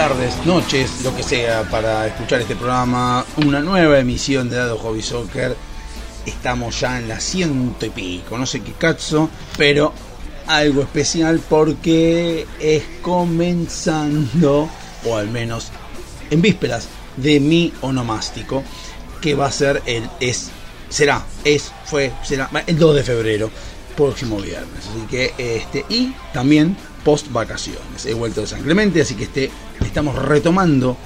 tardes, noches, lo que sea, para escuchar este programa, una nueva emisión de Dado Hobby Soccer. Estamos ya en la ciento y pico, no sé qué cazzo, pero algo especial porque es comenzando, o al menos en vísperas de mi onomástico, que va a ser el es, será, es, fue, será, el 2 de febrero, próximo viernes. Así que este, y también post vacaciones. He vuelto de San Clemente, así que este, estamos retomando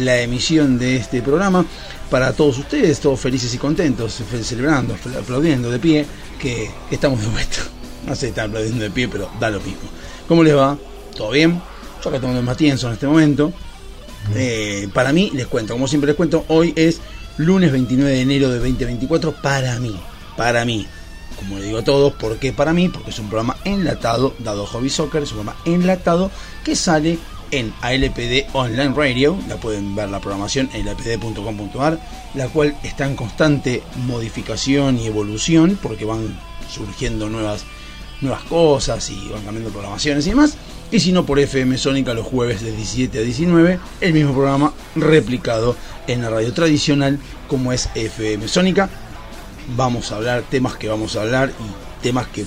la emisión de este programa para todos ustedes, todos felices y contentos, celebrando, apl- aplaudiendo de pie, que estamos de vuelta. No sé si están aplaudiendo de pie, pero da lo mismo. ¿Cómo les va? ¿Todo bien? Yo acá tomando el Matienzo en este momento. Eh, para mí, les cuento, como siempre les cuento, hoy es lunes 29 de enero de 2024 para mí, para mí. Como le digo a todos, ¿por qué para mí? Porque es un programa enlatado, dado Hobby Soccer, es un programa enlatado que sale en ALPD Online Radio, la pueden ver la programación en alpd.com.ar, la cual está en constante modificación y evolución, porque van surgiendo nuevas nuevas cosas y van cambiando programaciones y demás. Y si no, por FM Sónica los jueves de 17 a 19, el mismo programa replicado en la radio tradicional como es FM Sónica. Vamos a hablar temas que vamos a hablar y temas que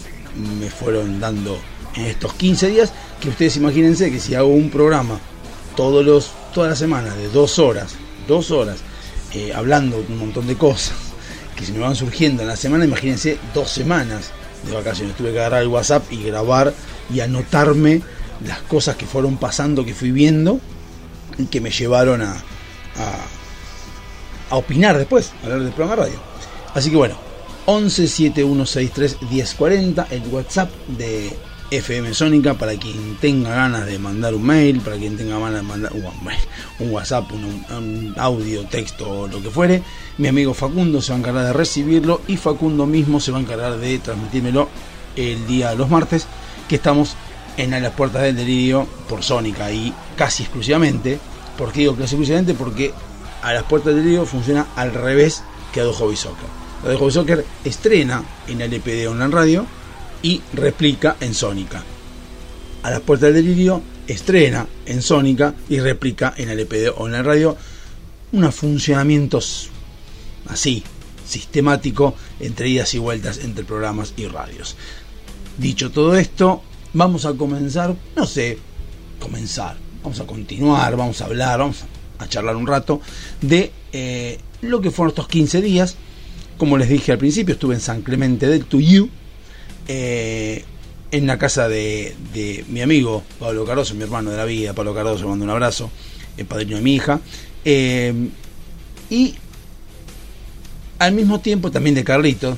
me fueron dando en estos 15 días. Que ustedes imagínense que si hago un programa todos los, toda la semana de dos horas, dos horas, eh, hablando un montón de cosas que se me van surgiendo en la semana, imagínense dos semanas de vacaciones. Tuve que agarrar el WhatsApp y grabar y anotarme las cosas que fueron pasando, que fui viendo y que me llevaron a, a, opinar después, a hablar del programa radio. Así que bueno, 11 7163 1040, el WhatsApp de FM Sónica para quien tenga ganas de mandar un mail, para quien tenga ganas de mandar un, WhatsApp, un, audio, texto o lo que fuere. Mi amigo Facundo se va a encargar de recibirlo y Facundo mismo se va a encargar de transmitírmelo el día de los martes, que estamos en a las puertas del delirio por Sónica y casi exclusivamente. ¿Por qué digo casi exclusivamente? Porque a las puertas del delirio funciona al revés que Soccer. Ado Hobby Soccer estrena en LPD Online Radio y replica en Sónica. A las puertas del delirio estrena en Sónica y replica en LPD Online Radio. Unos funcionamientos así, sistemático, entre idas y vueltas entre programas y radios. Dicho todo esto, vamos a comenzar, no sé, comenzar, vamos a continuar, vamos a hablar, vamos a charlar un rato de eh, lo que fueron estos 15 días. Como les dije al principio, estuve en San Clemente del Tuyú, eh, en la casa de, de, mi amigo Pablo Cardoso, mi hermano de la vida, Pablo Cardoso, mando un abrazo, el padrino de mi hija. Eh, y al mismo tiempo también de Carlito,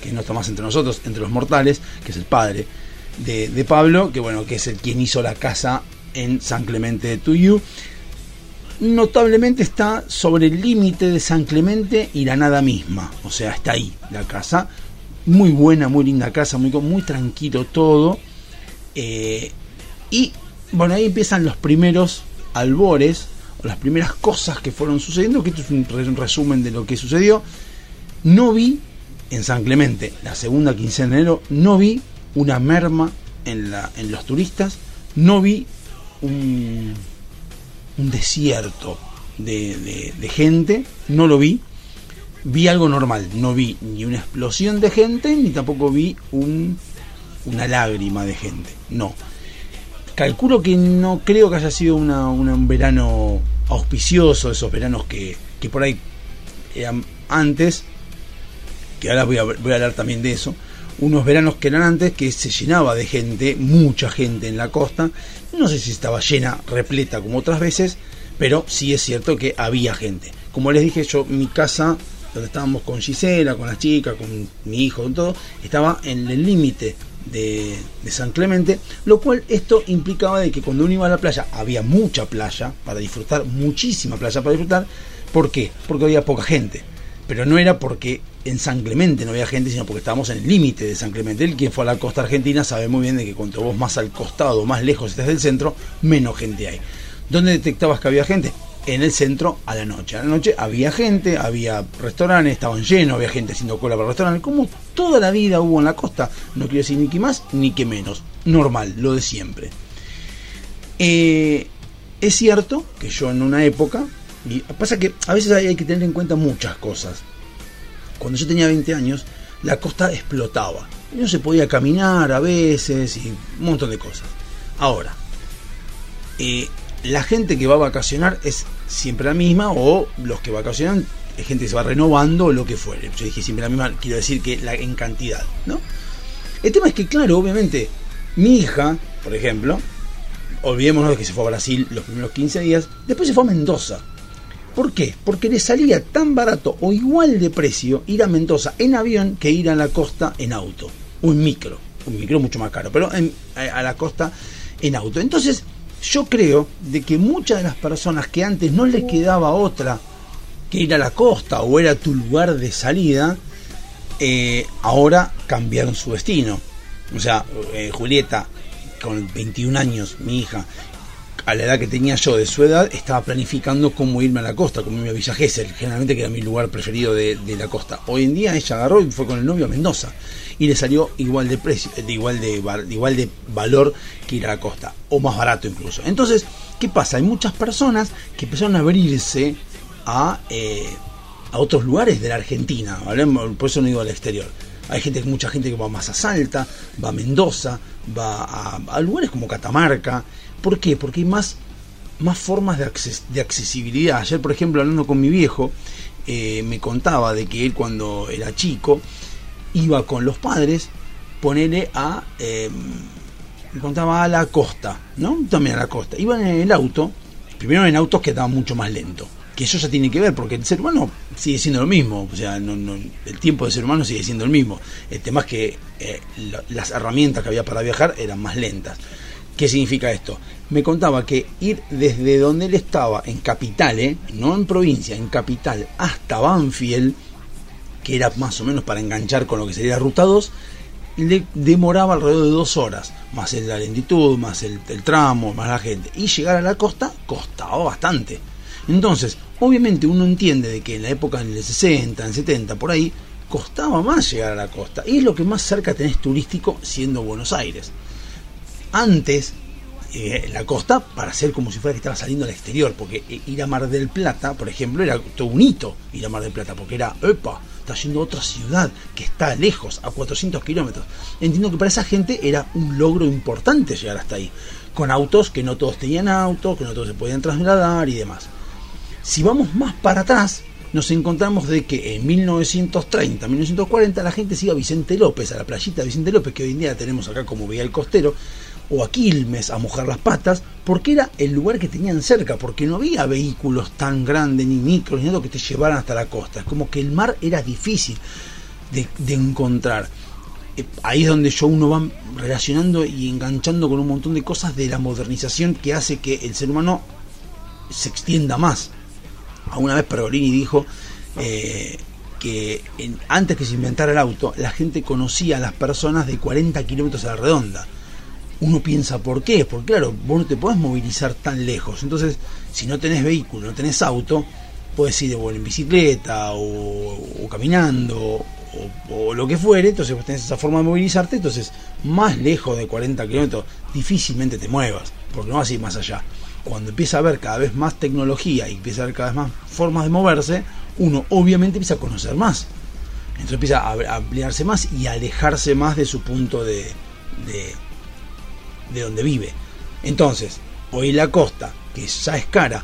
que no está más entre nosotros, entre los mortales, que es el padre de, de, Pablo, que bueno, que es el quien hizo la casa en San Clemente de Tuyú. Notablemente está sobre el límite de San Clemente y la nada misma, o sea, está ahí la casa, muy buena, muy linda casa, muy, muy tranquilo todo. Eh, y bueno, ahí empiezan los primeros albores, las primeras cosas que fueron sucediendo, que esto es un resumen de lo que sucedió. No vi en San Clemente, la segunda quincena de enero, no vi una merma en, la, en los turistas, no vi un, un desierto de, de, de, gente, no lo vi. Vi algo normal, no vi ni una explosión de gente, ni tampoco vi un, una lágrima de gente, no. Calculo que no creo que haya sido una, un verano auspicioso, esos veranos que, que por ahí eran antes, que ahora voy a, voy a hablar también de eso, unos veranos que eran antes que se llenaba de gente, mucha gente en la costa. No sé si estaba llena, repleta como otras veces, pero sí es cierto que había gente. Como les dije yo, mi casa, donde estábamos con Gisela, con las chicas, con mi hijo, con todo, estaba en el límite de, San Clemente, lo cual esto implicaba de que cuando uno iba a la playa había mucha playa para disfrutar, muchísima playa para disfrutar. ¿Por qué? Porque había poca gente. Pero no era porque en San Clemente no había gente, sino porque estábamos en el límite de San Clemente. El quien fue a la costa argentina sabe muy bien de que cuanto vos más al costado, más lejos estés del centro, menos gente hay. ¿Dónde detectabas que había gente? En el centro a la noche. A la noche había gente, había restaurantes, estaban llenos, había gente haciendo cola para restaurantes, como toda la vida hubo en la costa. No quiero decir ni que más ni que menos. Normal, lo de siempre. Eh, es cierto que yo en una época, y pasa que a veces hay, que tener en cuenta muchas cosas. Cuando yo tenía 20 años, la costa explotaba. No se podía caminar a veces y un montón de cosas. Ahora, eh, la gente que va a vacacionar es siempre la misma o los que vacacionan es gente que se va renovando o lo que fuere. Yo dije siempre la misma, quiero decir que la, en cantidad, ¿no? El tema es que, claro, obviamente, mi hija, por ejemplo, olvidémonos de que se fue a Brasil los primeros 15 días, después se fue a Mendoza. ¿Por qué? Porque le salía tan barato o igual de precio ir a Mendoza en avión que ir a la costa en auto, en micro, un micro mucho más caro, pero a la costa en auto. Entonces, yo creo de que muchas de las personas que antes no les quedaba otra que ir a la costa o era tu lugar de salida, eh, ahora cambiaron su destino. O sea, eh, Julieta, con 21 años, mi hija, a la edad que tenía yo de su edad, estaba planificando cómo irme a la costa, cómo irme a Villa Gesell, generalmente que era mi lugar preferido de, la costa. Hoy en día ella agarró y fue con el novio a Mendoza y le salió igual de precio, de igual de igual de valor que ir a la costa, o más barato incluso. Entonces, ¿qué pasa? Hay muchas personas que empezaron a abrirse a, eh, a otros lugares de la Argentina, ¿vale? por eso no digo al exterior. Hay gente, mucha gente que va más a Salta, va a Mendoza, va a, lugares como Catamarca. ¿Por qué? Porque hay más, más formas de, de accesibilidad. Ayer, por ejemplo, hablando con mi viejo, eh, me contaba de que él cuando era chico iba con los padres, ponele a... eh, me contaba a la costa, ¿no? También a la costa. Iban en el auto, primero en autos que estaban mucho más lento. Que eso ya tiene que ver, porque el ser humano sigue siendo lo mismo. O sea, no, no- el tiempo del ser humano sigue siendo el mismo. El tema es que eh, la- las herramientas que había para viajar eran más lentas. ¿Qué significa esto? Me contaba que ir desde donde él estaba, en capital, ¿eh? no en provincia, en capital, hasta Banfield, que era más o menos para enganchar con lo que sería Ruta 2, le demoraba alrededor de dos horas, más la lentitud, más el tramo, más la gente. Y llegar a la costa costaba bastante. Entonces, obviamente uno entiende de que en la época en el 60, en el 70, por ahí, costaba más llegar a la costa. Y es lo que más cerca tenés turístico siendo Buenos Aires. Antes, eh, la costa para hacer como si fuera que estaba saliendo al exterior, porque eh, ir a Mar del Plata, por ejemplo, era todo un hito ir a Mar del Plata, porque era, epa, está yendo a otra ciudad que está lejos, a 400 kilómetros. Entiendo que para esa gente era un logro importante llegar hasta ahí, con autos que no todos tenían autos, que no todos se podían trasladar y demás. Si vamos más para atrás, nos encontramos de que en 1930, 1940 la gente iba a Vicente López, a la playita de Vicente López, que hoy en día tenemos acá como Vía el Costero, o a Quilmes a mojar las patas, porque era el lugar que tenían cerca, porque no había vehículos tan grandes, ni micros, ni nada que te llevaran hasta la costa. Es como que el mar era difícil de, de encontrar. Eh, Ahí es donde yo uno va relacionando y enganchando con un montón de cosas de la modernización que hace que el ser humano se extienda más. Alguna vez Pergolini dijo eh, que antes que se inventara el auto, la gente conocía a las personas de 40 kilómetros a la redonda. Uno piensa, ¿por qué? Porque claro, vos no te podés movilizar tan lejos. Entonces, si no tenés vehículo, no tenés auto, puedes ir o en bicicleta o, caminando o, o lo que fuere. Entonces, vos tenés esa forma de movilizarte. Entonces, más lejos de 40 kilómetros, difícilmente te muevas, porque no vas a ir más allá. Cuando empieza a haber cada vez más tecnología y empieza a haber cada vez más formas de moverse, uno obviamente empieza a conocer más. Entonces empieza a ampliarse más y a alejarse más de su punto de, de, de donde vive. Entonces, hoy la costa, que ya es cara,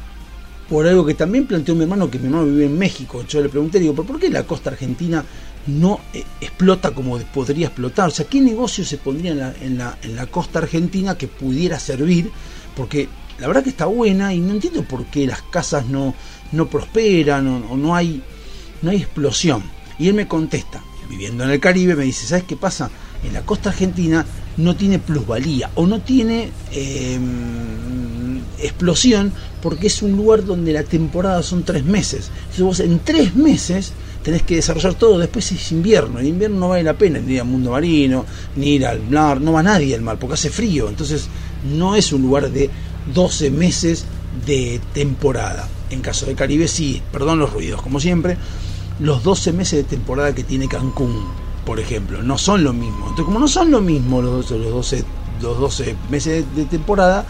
por algo que también planteó mi hermano, que mi hermano vive en México, yo le pregunté, digo, ¿pero por qué la costa argentina no eh, explota como podría explotar. O sea, ¿qué negocio se pondría en la, en, la, en la costa argentina que pudiera servir? Porque la verdad que está buena y no entiendo por qué las casas no, no prosperan o, no, hay, no hay explosión. Y él me contesta, viviendo en el Caribe, me dice, ¿sabes qué pasa? En la costa argentina no tiene plusvalía o no tiene eh, explosión porque es un lugar donde la temporada son tres meses. Entonces vos en tres meses tenés que desarrollar todo, después es invierno, en invierno no vale la pena ni ir al mundo marino, ni ir al mar, no va nadie al mar porque hace frío, entonces no es un lugar de 12 meses de temporada. En caso de Caribe sí, perdón los ruidos, como siempre, los 12 meses de temporada que tiene Cancún, por ejemplo, no son lo mismo. Entonces, como no son lo mismo los, los 12 los 12 meses de temporada,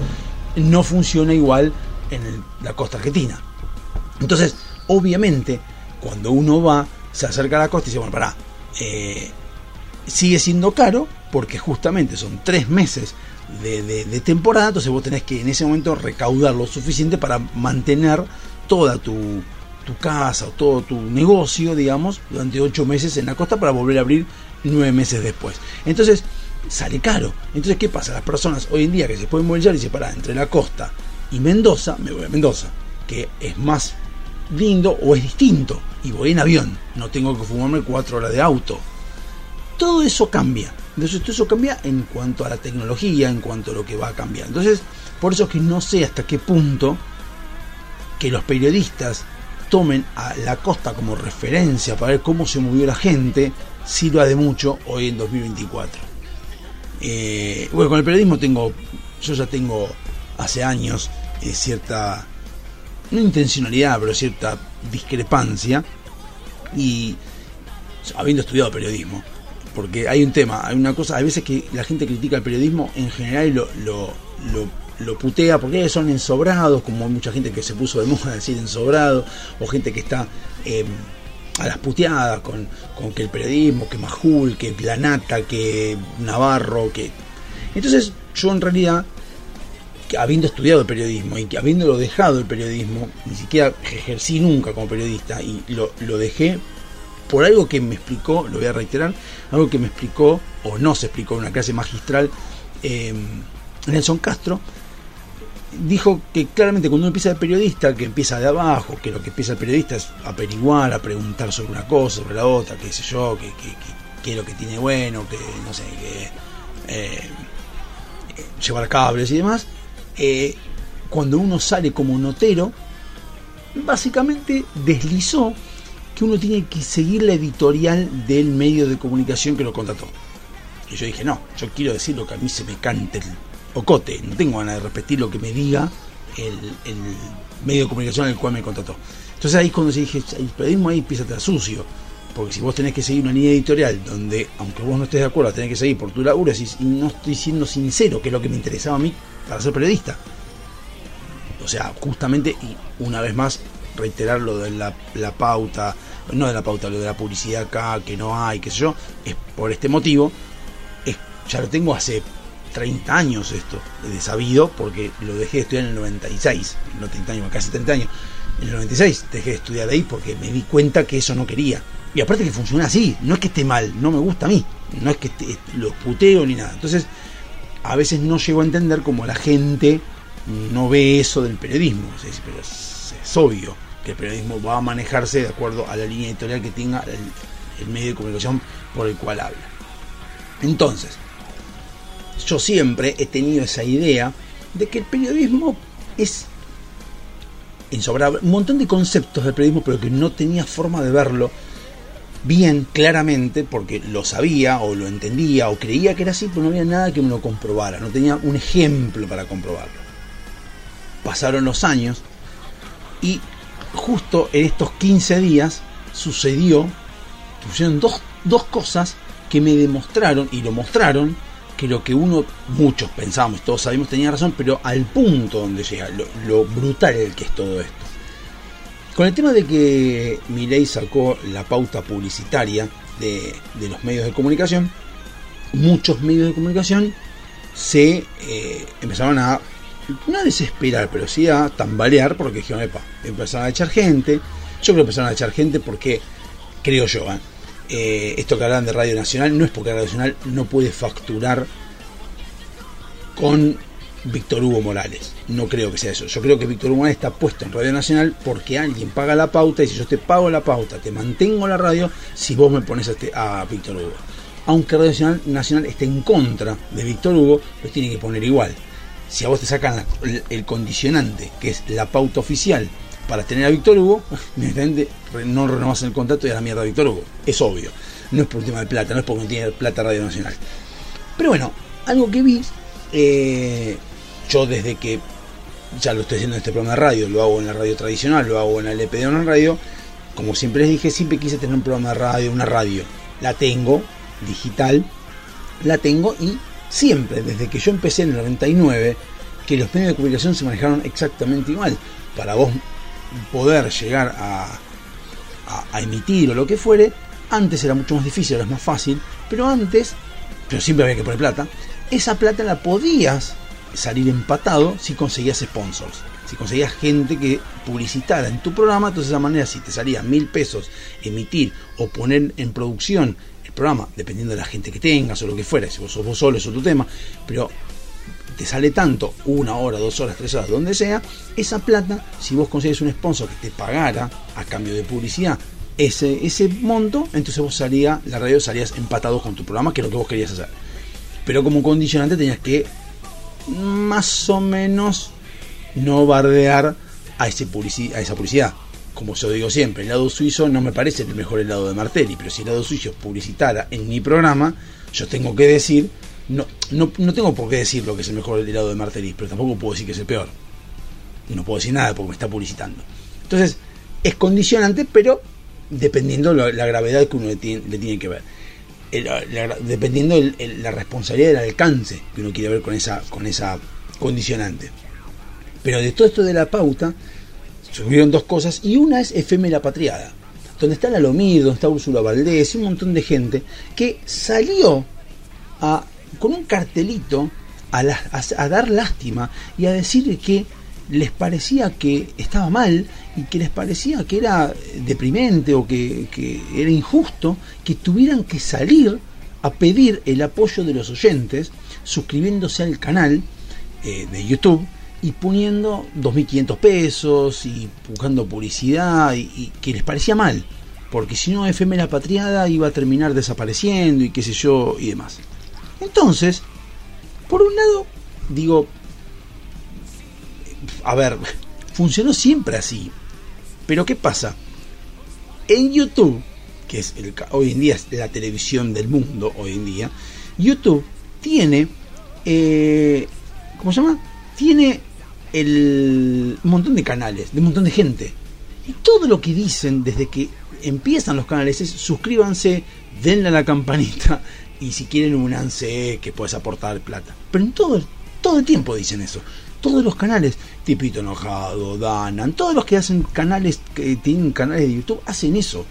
no funciona igual en la costa argentina. Entonces, obviamente, cuando uno va, se acerca a la costa y dice, bueno, pará, eh, sigue siendo caro porque justamente son tres meses de, temporada, entonces vos tenés que en ese momento recaudar lo suficiente para mantener toda tu, tu casa o todo tu negocio, digamos, durante ocho meses en la costa para volver a abrir nueve meses después. Entonces, sale caro. Entonces, ¿qué pasa? Las personas hoy en día que se pueden movilizar y se paran entre la costa y Mendoza, me voy a Mendoza, que es más lindo o es distinto, y voy en avión, no tengo que fumarme cuatro horas de auto. Todo eso cambia. Entonces, todo eso cambia en cuanto a la tecnología, en cuanto a lo que va a cambiar. Entonces, por eso es que no sé hasta qué punto que los periodistas tomen a la costa como referencia para ver cómo se movió la gente, sirva de mucho hoy en 2024. Eh, bueno, con el periodismo tengo, yo ya tengo hace años eh, cierta, no intencionalidad, pero cierta discrepancia y habiendo estudiado periodismo, porque hay un tema, hay una cosa, hay veces que la gente critica el periodismo en general y lo, lo, lo, lo putea porque son ensobrados, como hay mucha gente que se puso de moda decir ensobrado, o gente que está eh, a las puteadas con, con que el periodismo, que Majul, que Planata, que Navarro, que... Entonces yo en realidad, habiendo estudiado periodismo y que habiéndolo dejado el periodismo, ni siquiera ejercí nunca como periodista y lo, lo dejé por algo que me explicó, lo voy a reiterar, algo que me explicó o no se explicó en una clase magistral eh, Nelson Castro, dijo que claramente cuando uno empieza de periodista, que empieza de abajo, que lo que empieza el periodista es averiguar, a preguntar sobre una cosa, sobre la otra, qué sé yo, qué, es lo que tiene bueno, que no sé, que eh, llevar cables y demás, eh, cuando uno sale como notero, básicamente deslizó que uno tiene que seguir la editorial del medio de comunicación que lo contrató. Y yo dije, no, yo quiero decir lo que a mí se me cante el ocote, no tengo ganas de repetir lo que me diga el, medio de comunicación al cual me contrató. Entonces ahí es cuando yo dije, el periodismo ahí empieza a sucio, porque si vos tenés que seguir una línea editorial donde, aunque vos no estés de acuerdo, tenés que seguir por tu laburo, y no estoy siendo sincero, que es lo que me interesaba a mí para ser periodista. O sea, justamente, y una vez más, reiterar lo de la pauta, no de la pauta, lo de la publicidad acá, que no hay, qué sé yo, es por este motivo, es, ya lo tengo hace 30 años esto, de sabido, porque lo dejé de estudiar en el 96, no 30 años, casi 30 años. En el 96 dejé de estudiar ahí porque me di cuenta que eso no quería. Y aparte que funciona así, no es que esté mal, no me gusta a mí, no es que esté- lo puteo ni nada. Entonces, a veces no llego a entender cómo la gente no ve eso del periodismo. Pero es obvio que el periodismo va a manejarse de acuerdo a la línea editorial que tenga el, medio de comunicación por el cual habla. Entonces, yo siempre he tenido esa idea de que el periodismo es insobrable, un montón de conceptos del periodismo, pero que no tenía forma de verlo bien, claramente, porque lo sabía o lo entendía o creía que era así, pero no había nada que me lo comprobara, no tenía un ejemplo para comprobarlo. Pasaron los años y justo en estos 15 días sucedió, sucedieron dos, dos cosas que me demostraron y lo mostraron que lo que uno, muchos pensábamos, todos sabíamos tenía razón, pero al punto donde llega, lo, lo brutal que es todo esto. Con el tema de que Milei sacó la pauta publicitaria de, de los medios de comunicación, muchos medios de comunicación se eh, empezaron a, no a desesperar, pero sí a tambalear porque dijeron, epa, empezaron a echar gente. Yo creo que empezaron a echar gente porque, creo yo, ¿eh? eh, esto que hablan de Radio Nacional no es porque Radio Nacional no puede facturar con Víctor Hugo Morales. No creo que sea eso. Yo creo que Víctor Hugo Morales está puesto en Radio Nacional porque alguien paga la pauta y si yo te pago la pauta, te mantengo la radio si vos me pones a, este, Víctor Hugo. Aunque Radio Nacional, Nacional esté en contra de Víctor Hugo, lo tiene que poner igual. Si a vos te sacan el, condicionante, que es la pauta oficial, para tener a Víctor Hugo, evidentemente no renovas el contrato y a la mierda a Víctor Hugo. Es obvio. No es por un tema de plata, no es porque no tiene plata Radio Nacional. Pero bueno, algo que vi, eh, yo desde que ya lo estoy haciendo en este programa de radio, lo hago en la radio tradicional, lo hago en la LP de una radio, como siempre les dije, siempre quise tener un programa de radio, una radio. La tengo, digital, la tengo y siempre, desde que yo empecé en el 99, que los medios de comunicación se manejaron exactamente igual. Para vos poder llegar a, a, a emitir o lo que fuere, antes era mucho más difícil, ahora es más fácil, pero antes, pero siempre había que poner plata, esa plata la podías salir empatado si conseguías sponsors. Si conseguías gente que publicitara en tu programa, entonces de esa manera si te salía mil pesos emitir o poner en producción programa, dependiendo de la gente que tengas o lo que fuera, si vos sos vos solo es otro tema, pero te sale tanto, una hora, dos horas, tres horas, donde sea, esa plata, si vos consigues un sponsor que te pagara a cambio de publicidad ese, ese monto, entonces vos salía, la radio salías empatado con tu programa, que es lo que vos querías hacer. Pero como condicionante tenías que más o menos no bardear a, ese publici- a esa publicidad. Como yo digo siempre, el helado suizo no me parece el mejor helado de Martelli, pero si el helado suizo publicitara en mi programa, yo tengo que decir, no, no, no tengo por qué decir lo que es el mejor helado de Martelli, pero tampoco puedo decir que es el peor. No puedo decir nada porque me está publicitando. Entonces, es condicionante, pero dependiendo la, gravedad que uno le tiene, que ver. El- la- dependiendo el- el- la responsabilidad del alcance que uno quiere ver con esa, con esa condicionante. Pero de todo esto de la pauta, subieron dos cosas y una es FM La Patriada, donde está la Lomir, donde está Úrsula Valdés y un montón de gente que salió a, con un cartelito a, la- a- a dar lástima y a decir que les parecía que estaba mal y que les parecía que era deprimente o que, que era injusto que tuvieran que salir a pedir el apoyo de los oyentes suscribiéndose al canal eh, de YouTube y poniendo 2.500 pesos y buscando publicidad y, que les parecía mal porque si no FM La Patriada iba a terminar desapareciendo y qué sé yo y demás entonces por un lado digo a ver, funcionó siempre así. Pero ¿qué pasa? En YouTube, que es el, hoy en día es la televisión del mundo, hoy en día, YouTube tiene, eh, ¿cómo se llama? Tiene el, montón de canales, de un montón de gente. Y todo lo que dicen desde que empiezan los canales es suscríbanse, denle a la campanita y si quieren unanse que puedes aportar plata. Pero en todo, todo el tiempo dicen eso. Todos los canales, Tipito Enojado, Danan, todos los que hacen canales, que tienen canales de YouTube, hacen eso.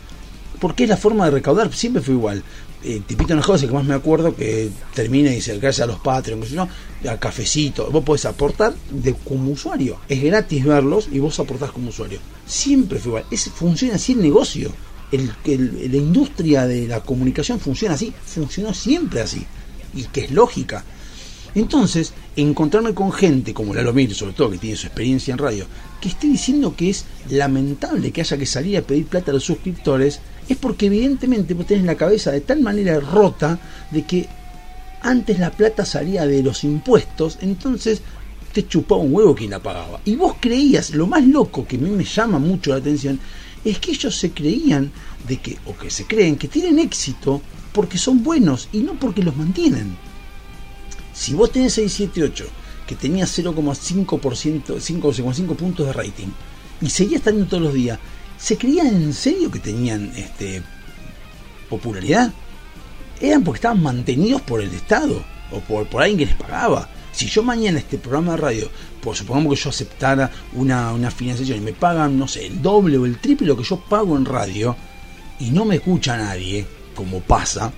Porque es la forma de recaudar, siempre fue igual. Eh, Tipito Enojado es el que más me acuerdo que termina y gracias a los Patreon, yo, al cafecito. Vos podés aportar de, como usuario. Es gratis verlos y vos aportás como usuario. Siempre fue igual. Es, funciona así el negocio. El, el- la industria de la comunicación funciona así. Funcionó siempre así. Y que es lógica. Entonces, encontrarme con gente como Lalo Mir, sobre todo que tiene su experiencia en radio, que esté diciendo que es lamentable que haya que salir a pedir plata a los suscriptores, es porque evidentemente vos tenés la cabeza de tal manera rota de que antes la plata salía de los impuestos, entonces te chupaba un huevo quien la pagaba. Y vos creías, lo más loco que a mí me llama mucho la atención, es que ellos se creían de que, o que se creen que tienen éxito porque son buenos y no porque los mantienen. Si vos tenés 678, que tenía 0,5%, 5,5 puntos de rating, y seguías estando todos los días, ¿se creían en serio que tenían este popularidad? Eran porque estaban mantenidos por el Estado o por, por alguien que les pagaba. Si yo mañana este programa de radio, pues supongamos que yo aceptara una, una financiación y me pagan, no sé, el doble o el triple lo que yo pago en radio y no me escucha nadie, como pasa,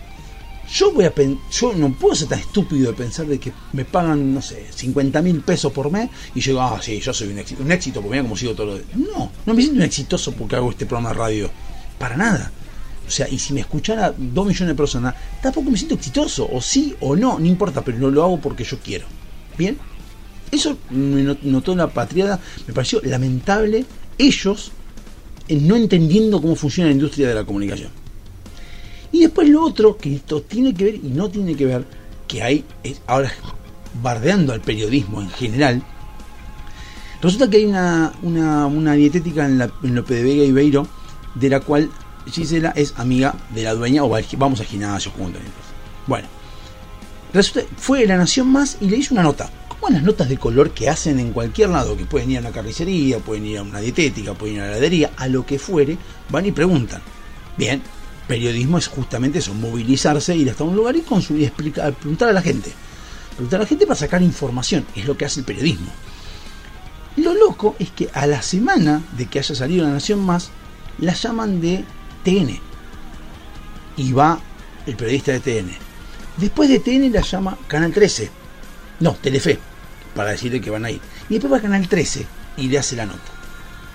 yo voy a yo no puedo ser tan estúpido de pensar de que me pagan, no sé, 50 mil pesos por mes y yo digo, ah, sí, yo soy un éxito, un éxito porque mira cómo sigo todo lo de... No, no me siento un exitoso porque hago este programa de radio, para nada. O sea, y si me escuchara dos millones de personas, tampoco me siento exitoso, o sí o no, no importa, pero no lo hago porque yo quiero. ¿Bien? Eso me not- notó la patriada, me pareció lamentable ellos en no entendiendo cómo funciona la industria de la comunicación. Y después lo otro, que esto tiene que ver y no tiene que ver, que hay, ahora bardeando al periodismo en general, resulta que hay una, una, una dietética en, la, en Lope de Vega y Beiro, de la cual Gisela es amiga de la dueña, o vamos al gimnasio juntos. Bueno, resulta, fue La Nación Más y le hizo una nota. Como las notas de color que hacen en cualquier lado, que pueden ir a una carnicería, pueden ir a una dietética, pueden ir a la heladería, a lo que fuere, van y preguntan. Bien, periodismo es justamente eso, movilizarse, ir hasta un lugar y, consu- y explicar, preguntar a la gente. Preguntar a la gente para sacar información, es lo que hace el periodismo. Lo loco es que a la semana de que haya salido La Nación Más, la llaman de TN. Y va el periodista de TN. Después de TN la llama Canal 13. No, Telefe, para decirle que van a ir. Y después va Canal 13 y le hace la nota.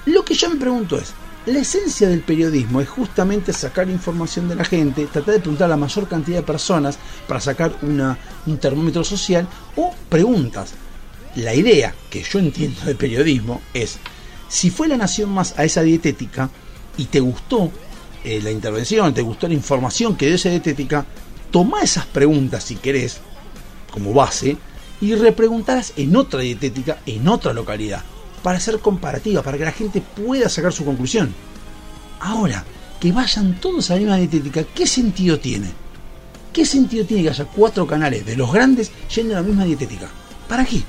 Lo que yo me pregunto es, la esencia del periodismo es justamente sacar información de la gente, tratar de preguntar a la mayor cantidad de personas para sacar una, un termómetro social o preguntas. La idea que yo entiendo de periodismo es, si fue la nación más a esa dietética y te gustó eh, la intervención, te gustó la información que dio esa dietética, toma esas preguntas si querés como base y repreguntarlas en otra dietética, en otra localidad, para hacer comparativa, para que la gente pueda sacar su conclusión. Ahora, que vayan todos a la misma dietética, ¿qué sentido tiene? ¿Qué sentido tiene que haya cuatro canales de los grandes yendo a la misma dietética? ¿Para qué?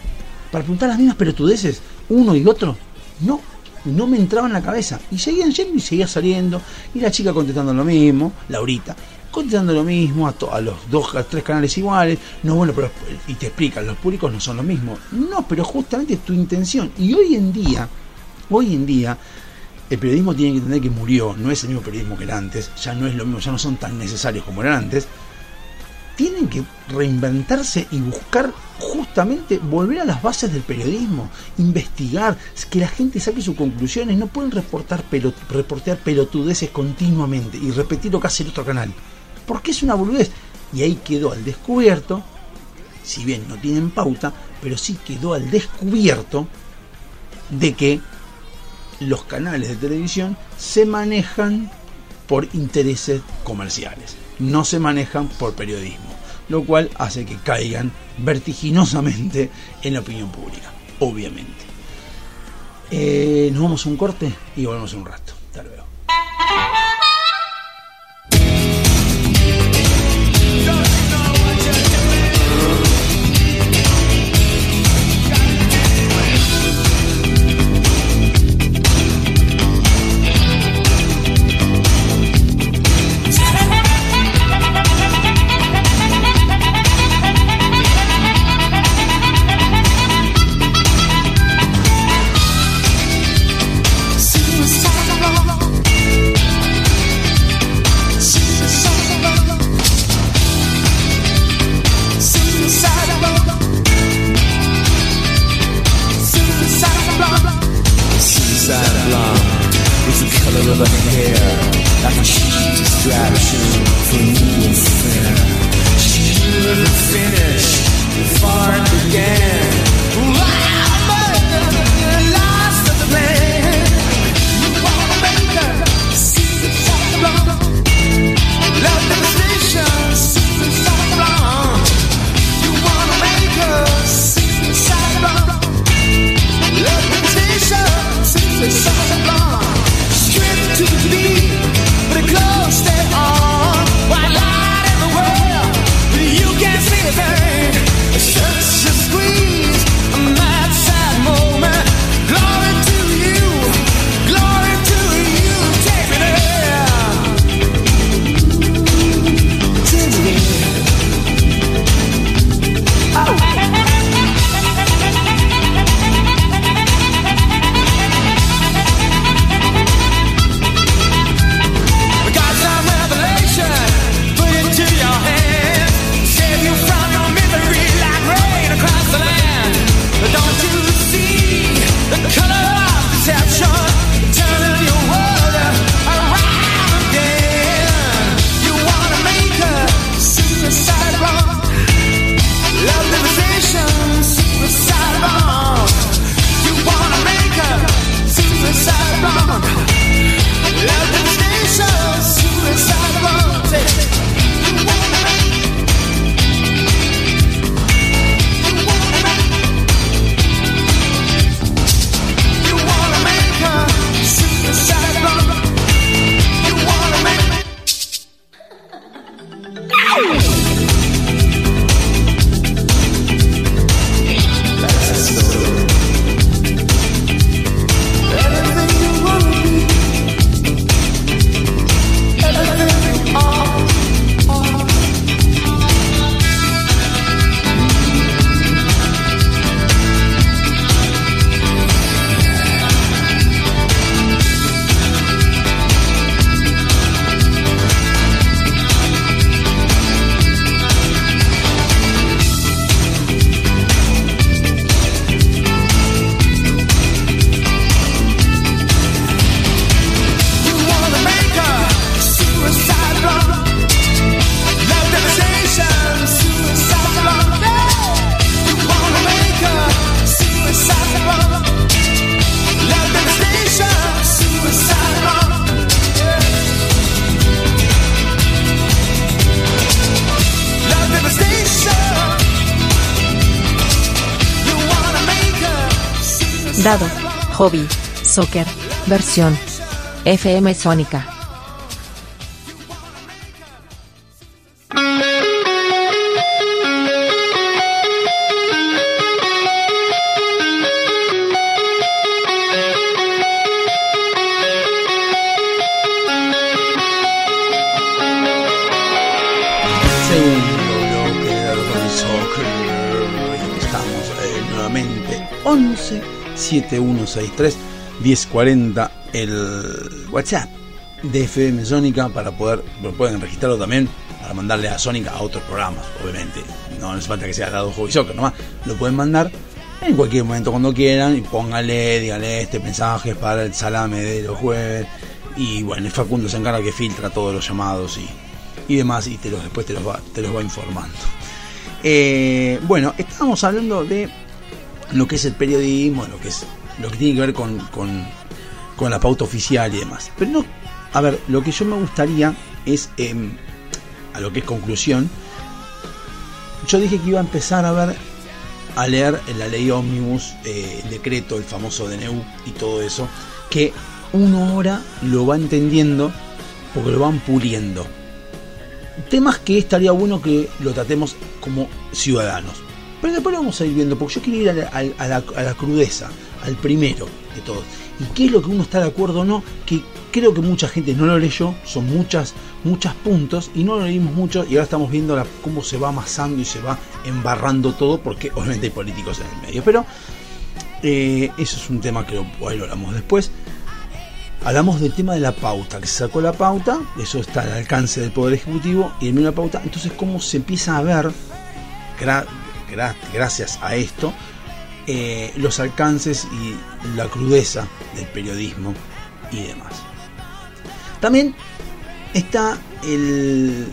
¿Para preguntar las mismas pelotudeces uno y otro? No, no me entraba en la cabeza. Y seguían yendo y seguía saliendo. Y la chica contestando lo mismo, Laurita, contestando lo mismo a, to- los dos, a tres canales iguales. No, bueno, pero. Y te explican, los públicos no son lo mismo. No, pero justamente es tu intención. Y hoy en día, hoy en día, el periodismo tiene que entender que murió. No es el mismo periodismo que era antes. Ya no es lo mismo, ya no son tan necesarios como eran antes tienen que reinventarse y buscar justamente volver a las bases del periodismo, investigar, que la gente saque sus conclusiones, no pueden reportar pelo- reportear pelotudeces continuamente y repetir lo que hace el otro canal, porque es una boludez. Y ahí quedó al descubierto, si bien no tienen pauta, pero sí quedó al descubierto de que los canales de televisión se manejan por intereses comerciales, no se manejan por periodismo, lo cual hace que caigan vertiginosamente en la opinión pública, obviamente. Eh, nos vamos a un corte y volvemos en un rato. Hasta luego. distraction for you and fair. She knew the finish. Soccer. Versión. FM Sónica. Estamos eh, nuevamente 11 7163 1040 el WhatsApp de FM Sónica para poder, pueden registrarlo también para mandarle a Sónica a otros programas, obviamente. No hace falta que sea Dado Hobby Soccer nomás. Lo pueden mandar en cualquier momento cuando quieran y póngale, dígale este mensaje para el salame de los jueves. Y bueno, el Facundo se encarga que filtra todos los llamados y, y demás y te los, después te los va, te los va informando. Eh, bueno, estábamos hablando de lo que es el periodismo, lo que es lo que tiene que ver con, con, con la pauta oficial y demás. Pero no, a ver, lo que yo me gustaría es, em, a lo que es conclusión, yo dije que iba a empezar a ver, a leer la ley ómnibus, eh, el decreto, el famoso DNU y todo eso, que uno ahora lo va entendiendo porque lo van puliendo. Temas que estaría bueno que lo tratemos como ciudadanos. Pero después lo vamos a ir viendo, porque yo quiero ir a la, a la- a la crudeza, al primero de todos. ¿Y qué es lo que uno está de acuerdo o no? Que creo que mucha gente no lo leyó, son muchas, muchos puntos, y no lo leímos mucho, y ahora estamos viendo cómo se va amasando y se va embarrando todo, porque obviamente hay políticos en el medio. Pero eh, eso es un tema que lo, lo hablamos después. Hablamos del tema de la pauta, que se sacó la pauta, eso está al alcance del Poder Ejecutivo, y el la pauta, entonces cómo se empieza a ver, gra- gra- gracias a esto, eh, los alcances y la crudeza del periodismo y demás. También está el,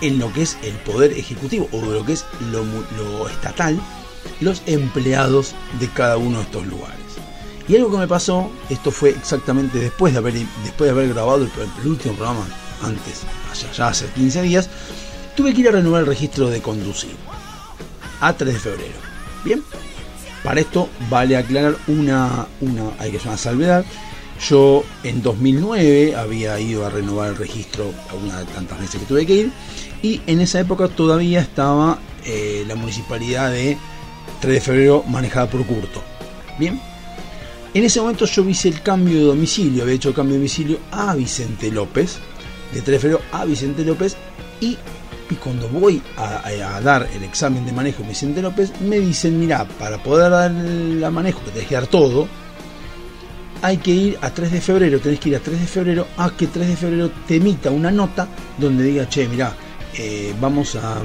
en lo que es el poder ejecutivo o lo que es lo, estatal, los empleados de cada uno de estos lugares. Y algo que me pasó, esto fue exactamente después de haber, grabado el, último programa, antes, ya hace 15 días, tuve que ir a renovar el registro de conducir a 3 de febrero. Bien, para esto vale aclarar una, una, hay que una salvedad. Yo en 2009 había ido a renovar el registro algunas de tantas veces que tuve que ir y en esa época todavía estaba eh, la municipalidad de 3 de febrero manejada por Curto. Bien, en ese momento yo hice el cambio de domicilio, había hecho el cambio de domicilio a Vicente López, de 3 de febrero a Vicente López y y cuando voy a, dar el examen de manejo en Vicente López, me dicen, mira, para poder dar el manejo, que tenés que dar todo, hay que ir a 3 de febrero, tenés que ir a 3 de febrero a que 3 de febrero te emita una nota donde diga, che, mira, eh, vamos a...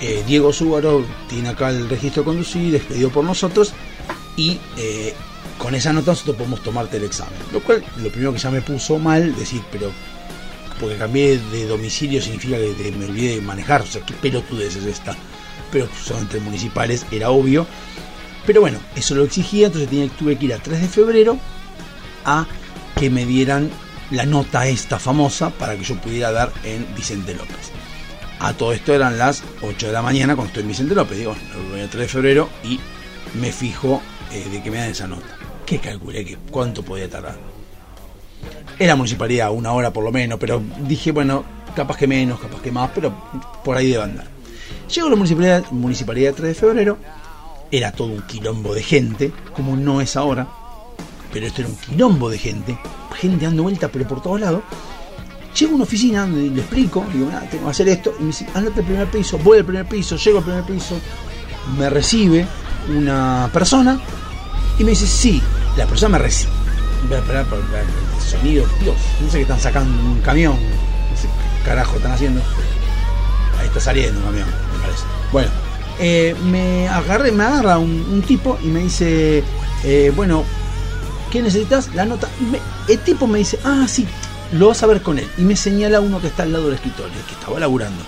eh, Diego Súbaro tiene acá el registro de conducir, expedido por nosotros, y eh, con esa nota nosotros podemos tomarte el examen. Lo cual, lo primero que ya me puso mal, decir, pero porque cambié de domicilio significa que me olvidé de manejar, o sea, qué pelotudez es esta. Pero son entre municipales, era obvio. Pero bueno, eso lo exigía, entonces tenía, tuve que ir a 3 de febrero a que me dieran la nota esta famosa para que yo pudiera dar en Vicente López. A todo esto eran las 8 de la mañana cuando estoy en Vicente López. Digo, bueno, voy a 3 de febrero y me fijo eh, de que me dan esa nota. ¿Qué calculé? que ¿Cuánto podía tardar? Era municipalidad, una hora por lo menos, pero dije, bueno, capaz que menos, capaz que más, pero por ahí debe andar. Llego a la municipalidad, municipalidad 3 de febrero, era todo un quilombo de gente, como no es ahora, pero esto era un quilombo de gente, gente dando vuelta, pero por todos lados. Llego a una oficina donde le explico, digo, "Mirá, tengo que hacer esto, y me dice, andate al primer piso, voy al primer piso, llego al primer piso, me recibe una persona y me dice, sí, la persona me recibe. Voy a esperar por el sonido, Dios, no sé qué están sacando un camión, no sé qué carajo están haciendo. Ahí está saliendo un camión, me parece. Bueno, eh, me agarré, me agarra un, tipo y me dice, eh, bueno, ¿qué necesitas? La nota. El tipo me dice, ah, sí, lo vas a ver con él. Y me señala uno que está al lado del escritorio, que estaba laburando.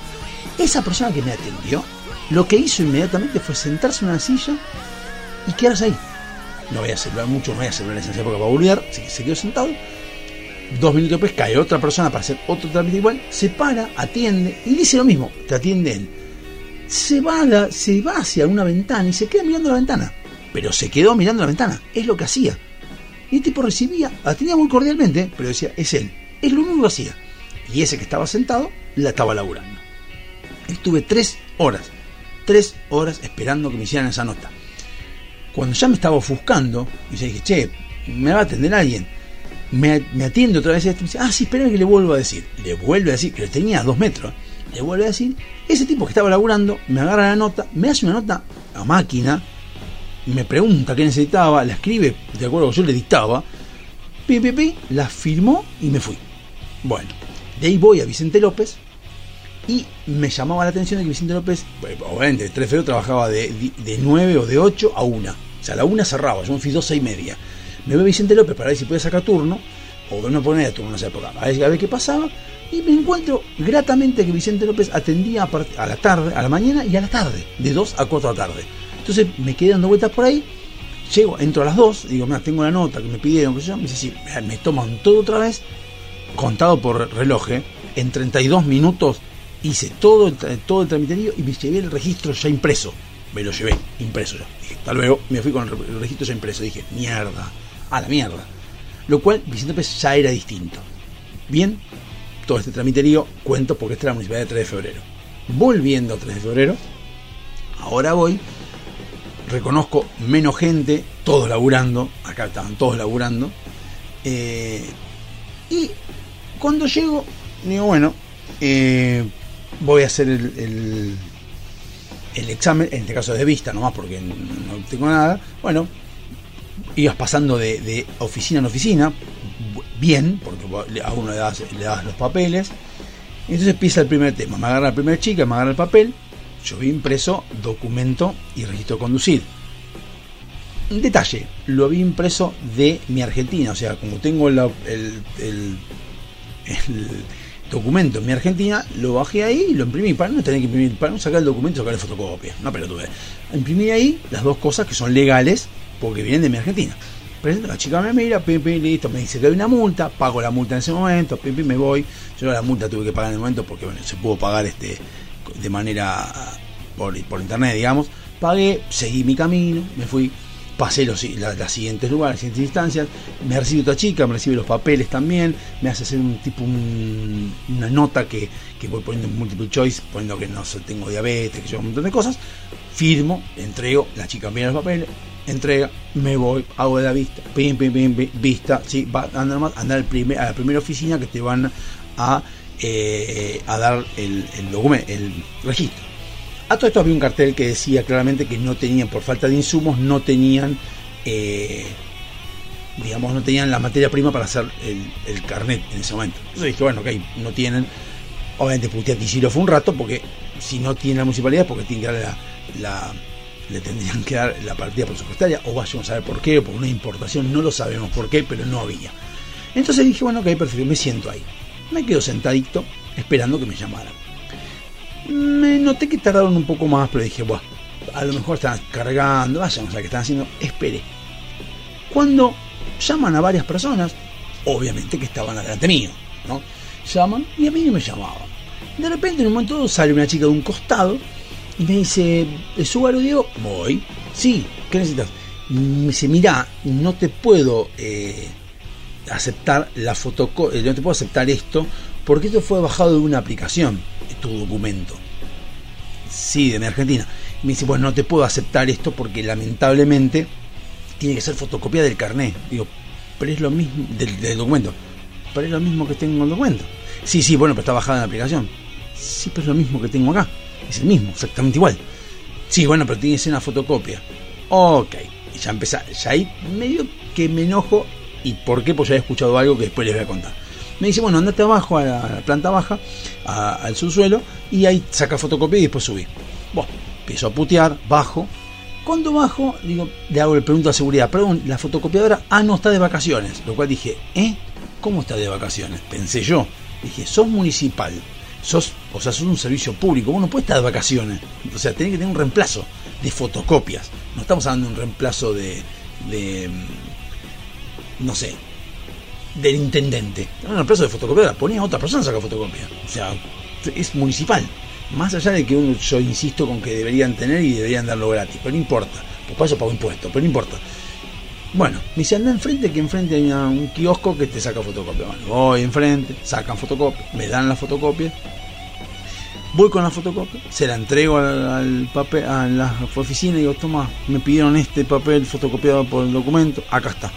Esa persona que me atendió, lo que hizo inmediatamente fue sentarse en una silla y quedarse ahí. No voy a celular mucho, no voy a celular en esa época para volver, así que se quedó sentado. Dos minutos después cae otra persona para hacer otro trámite igual, se para, atiende y dice lo mismo, te atiende él. Se va, la- se va hacia una ventana y se queda mirando la ventana. Pero se quedó mirando la ventana. Es lo que hacía. Y el tipo recibía, atendía muy cordialmente, pero decía, es él. Es lo único que hacía. Y ese que estaba sentado, la estaba laburando. Estuve tres horas, tres horas esperando que me hicieran esa nota. Cuando ya me estaba ofuscando, y yo dije, che, me va a atender alguien. Me, me atiende otra vez este, me dice, ah, sí, espera que le vuelvo a decir. Le vuelve a decir, que lo tenía a dos metros. Le vuelve a decir, ese tipo que estaba laburando, me agarra la nota, me hace una nota a máquina, me pregunta qué necesitaba, la escribe, de acuerdo que yo le dictaba, pi, pi, pi, la firmó y me fui. Bueno, de ahí voy a Vicente López y me llamaba la atención de que Vicente López, bueno, obviamente, el 3 de febrero trabajaba de, de 9 o de 8 a 1. O sea, a la 1 cerraba, yo me fui 12 y media. Me veo a Vicente López para ver si podía sacar turno, o no ponía turno en esa época, a ver, a ver qué pasaba. Y me encuentro gratamente que Vicente López atendía a, a la tarde, a la mañana y a la tarde, de 2 a 4 de la tarde. Entonces me quedé dando vueltas por ahí, llego, entro a las 2, digo, mira, tengo la nota que me pidieron, que yo, me dice, sí, me toman todo otra vez, contado por reloj, ¿eh? en 32 minutos hice todo el, todo el tramiterío y me llevé el registro ya impreso. Me lo llevé impreso ya. Dije, hasta luego, me fui con el, re- el registro ya impreso. Dije, mierda, a la mierda. Lo cual, Vicente López ya era distinto. Bien, todo este tramiterío, cuento porque esta es la municipalidad de 3 de febrero. Volviendo a 3 de febrero, ahora voy, reconozco menos gente, todos laburando, acá estaban todos laburando, eh, y cuando llego, digo, bueno, eh, voy a hacer el, el, examen, en este caso de vista nomás porque no tengo nada, bueno, ibas pasando de, de oficina en oficina, bien, porque a uno le das, le das los papeles, entonces empieza el primer tema, me agarra la primera chica, me agarra el papel, yo vi impreso documento y registro conducir. Detalle, lo había impreso de mi Argentina, o sea, como tengo el documento en mi Argentina, lo bajé ahí y lo imprimí, para no tener que imprimir, para no sacar el documento y sacar fotocopia, no pelotude. Imprimí ahí las dos cosas que son legales, porque vienen de mi Argentina. Presento, la chica me mira, pim, listo, me dice que hay una multa, pago la multa en ese momento, pim, me voy. Yo la multa tuve que pagar en el momento porque bueno, se pudo pagar este de manera por, por internet, digamos. Pagué, seguí mi camino, me fui, pasé los, la- las siguientes lugares, las siguientes instancias, me recibe otra chica, me recibe los papeles también, me hace hacer un tipo un- una nota que, que voy poniendo en multiple choice, poniendo que no tengo diabetes, que yo un montón de cosas, firmo, entrego, la chica mira los papeles, entrega, me voy, hago de la vista, pim, pim, pim, vista, sí, va, anda nomás, anda al primer, a la primera oficina que te van a, eh, a dar el documento, el registro. A todo esto había un cartel que decía claramente que no tenían, por falta de insumos, no tenían, eh, digamos, no tenían la materia prima para hacer el, carnet en ese momento. Entonces dije, bueno, ok, no tienen. Obviamente puteé a fue un rato, porque si no tiene la municipalidad, porque tiene que darle la, le tendrían que dar la partida presupuestaria, o vayamos a ver por qué, o por una importación, no lo sabemos por qué, pero no había. Entonces dije, bueno, ok, perfecto, me siento ahí. Me quedo sentadito, esperando que me llamaran. Me noté que tardaron un poco más, pero dije, bueno, a lo mejor están cargando, vayamos a qué están haciendo. Esperé. Cuando llaman a varias personas, obviamente que estaban adelante mío, ¿no? Llaman y a mí no me llamaban. De repente, en un momento sale una chica de un costado y me dice, ¿es Subaru? Digo, voy. Sí, ¿qué necesitas? Me dice, mira, no te puedo eh, aceptar la fotocopia, no te puedo aceptar esto, porque esto fue bajado de una aplicación, tu documento. Sí, de mi Argentina. Me dice, bueno, no te puedo aceptar esto porque lamentablemente tiene que ser fotocopia del carnet. Digo, pero es lo mismo, del, del documento. Pero es lo mismo que tengo en el documento. Sí, sí, bueno, pero está bajada en la aplicación. Sí, pero es lo mismo que tengo acá. Es el mismo, exactamente igual. Sí, bueno, pero tiene que ser una fotocopia. Ok. Y ya empecé, ya ahí medio que me enojo. ¿Y por qué? Pues ya he escuchado algo que después les voy a contar. Me dice, bueno, andate abajo a la, planta baja, al subsuelo, y ahí saca fotocopia y después subí. Bueno, empiezo a putear, bajo. Cuando bajo, digo, le hago el pregunto a seguridad, perdón, la fotocopiadora, ah, no, está de vacaciones. Lo cual dije, ¿eh? ¿Cómo está de vacaciones? Pensé yo. Dije, sos municipal, sos, o sea, sos un servicio público, vos no puedes estar de vacaciones. O sea, tenés que tener un reemplazo de fotocopias. No estamos hablando de un reemplazo de, de mm, no sé, del intendente. Un reemplazo de fotocopiadora, ponía a otra persona a sacar fotocopia. O sea, es municipal. Más allá de que yo insisto con que deberían tener y deberían darlo gratis, pero no importa. Pues para eso pago impuestos, pero no importa. Bueno, me dice, anda enfrente, que enfrente hay una- un kiosco que te saca fotocopia. Bueno, voy enfrente, sacan fotocopia, me dan la fotocopia. Voy con la fotocopia, se la entrego al, al papel, a la oficina y digo, toma, me pidieron este papel fotocopiado por el documento, acá está.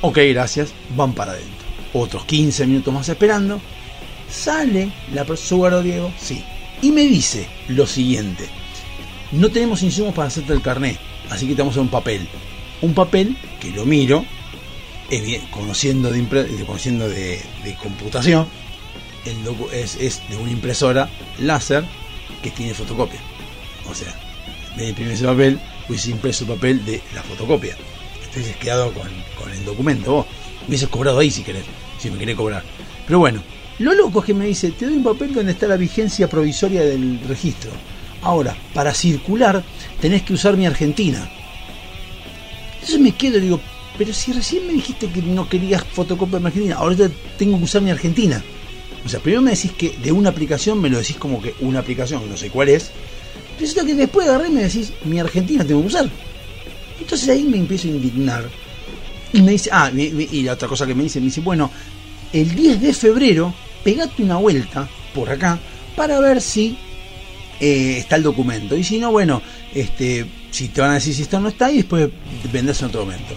Ok, gracias, van para adentro. Otros 15 minutos más esperando. Sale la persona, Diego, sí. Y me dice lo siguiente. No tenemos insumos para hacerte el carnet, así que te vamos a un papel. Un papel que lo miro, conociendo de, de- conociendo de, computación, el docu- es, es de una impresora láser que tiene fotocopia. O sea, de imprimir ese papel, hubiese impreso el papel de la fotocopia. Entonces quedado con, con el documento. Vos me hubieses cobrado ahí si querés, si me querés cobrar. Pero bueno, lo loco es que me dice, te doy un papel donde está la vigencia provisoria del registro. Ahora, para circular tenés que usar mi Argentina. Entonces me quedo y digo, pero si recién me dijiste que no querías fotocopia de mi Argentina, ahorita tengo que usar mi Argentina. O sea, primero me decís que de una aplicación me lo decís como que una aplicación, no sé cuál es. Resulta que después agarré y me decís, mi Argentina tengo que usar. Entonces ahí me empiezo a indignar. Y me dice, ah, y, la otra cosa que me dice, me dice, bueno, el 10 de febrero, pegate una vuelta por acá para ver si eh, está el documento. Y si no, bueno, este, si te van a decir si está o no está, y después vendrás en otro momento.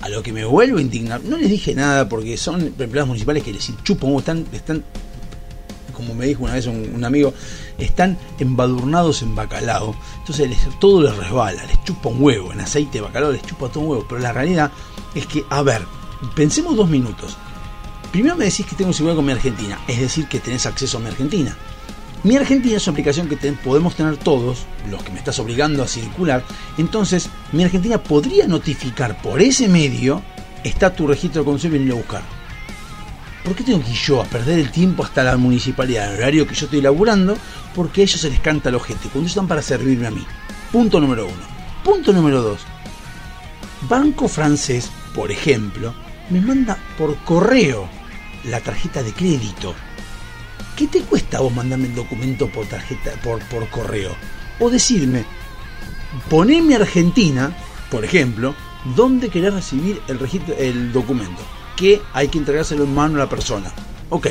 A lo que me vuelvo a indignar, no les dije nada porque son empleados municipales que les chupan, están, están, como me dijo una vez un, un amigo, están embadurnados en bacalao. Entonces todo les resbala, les chupa un huevo, en aceite de bacalao les chupa todo un huevo. Pero la realidad es que, a ver, pensemos dos minutos. Primero me decís que tengo seguridad con mi Argentina, es decir, que tenés acceso a mi Argentina. Mi Argentina es una aplicación que podemos tener todos, los que me estás obligando a circular. Entonces, mi Argentina podría notificar por ese medio, está tu registro de consumo y venirlo a buscar. ¿Por qué tengo que ir yo a perder el tiempo hasta la municipalidad, en horario que yo estoy laburando? Porque a ellos se les canta el ojete, cuando están para servirme a mí. Punto número uno. Punto número dos. Banco francés, por ejemplo, me manda por correo la tarjeta de crédito. ¿Qué te cuesta vos mandarme el documento por tarjeta, por, por correo? O decirme, poneme Argentina, por ejemplo, dónde querés recibir el el documento. Que hay que entregárselo en mano a la persona. Ok.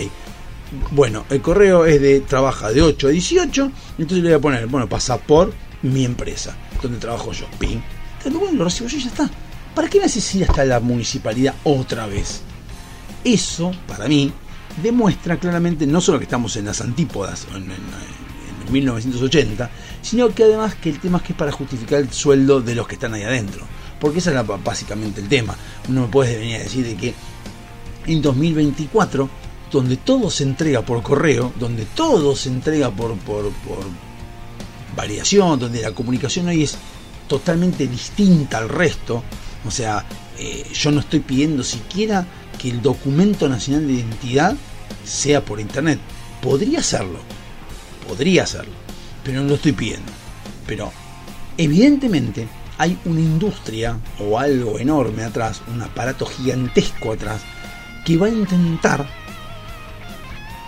Bueno, el correo es de trabaja de 8 a 18, entonces le voy a poner, bueno, pasa por mi empresa, donde trabajo yo. Ping. Entonces, bueno, lo recibo yo y ya está. ¿Para qué me haces la municipalidad otra vez? Eso, para mí, demuestra claramente no solo que estamos en las antípodas, en, en- en 1980, sino que además que el tema es que es para justificar el sueldo de los que están ahí adentro. Porque ese es la- básicamente el tema. No me puedes venir a decir de que en 2024, donde todo se entrega por correo, donde todo se entrega por, por, variación, donde la comunicación hoy es totalmente distinta al resto, o sea, eh, yo no estoy pidiendo siquiera que el documento nacional de identidad sea por internet. Podría hacerlo, podría hacerlo, pero no lo estoy pidiendo. Pero evidentemente hay una industria o algo enorme atrás, un aparato gigantesco atrás, que va a intentar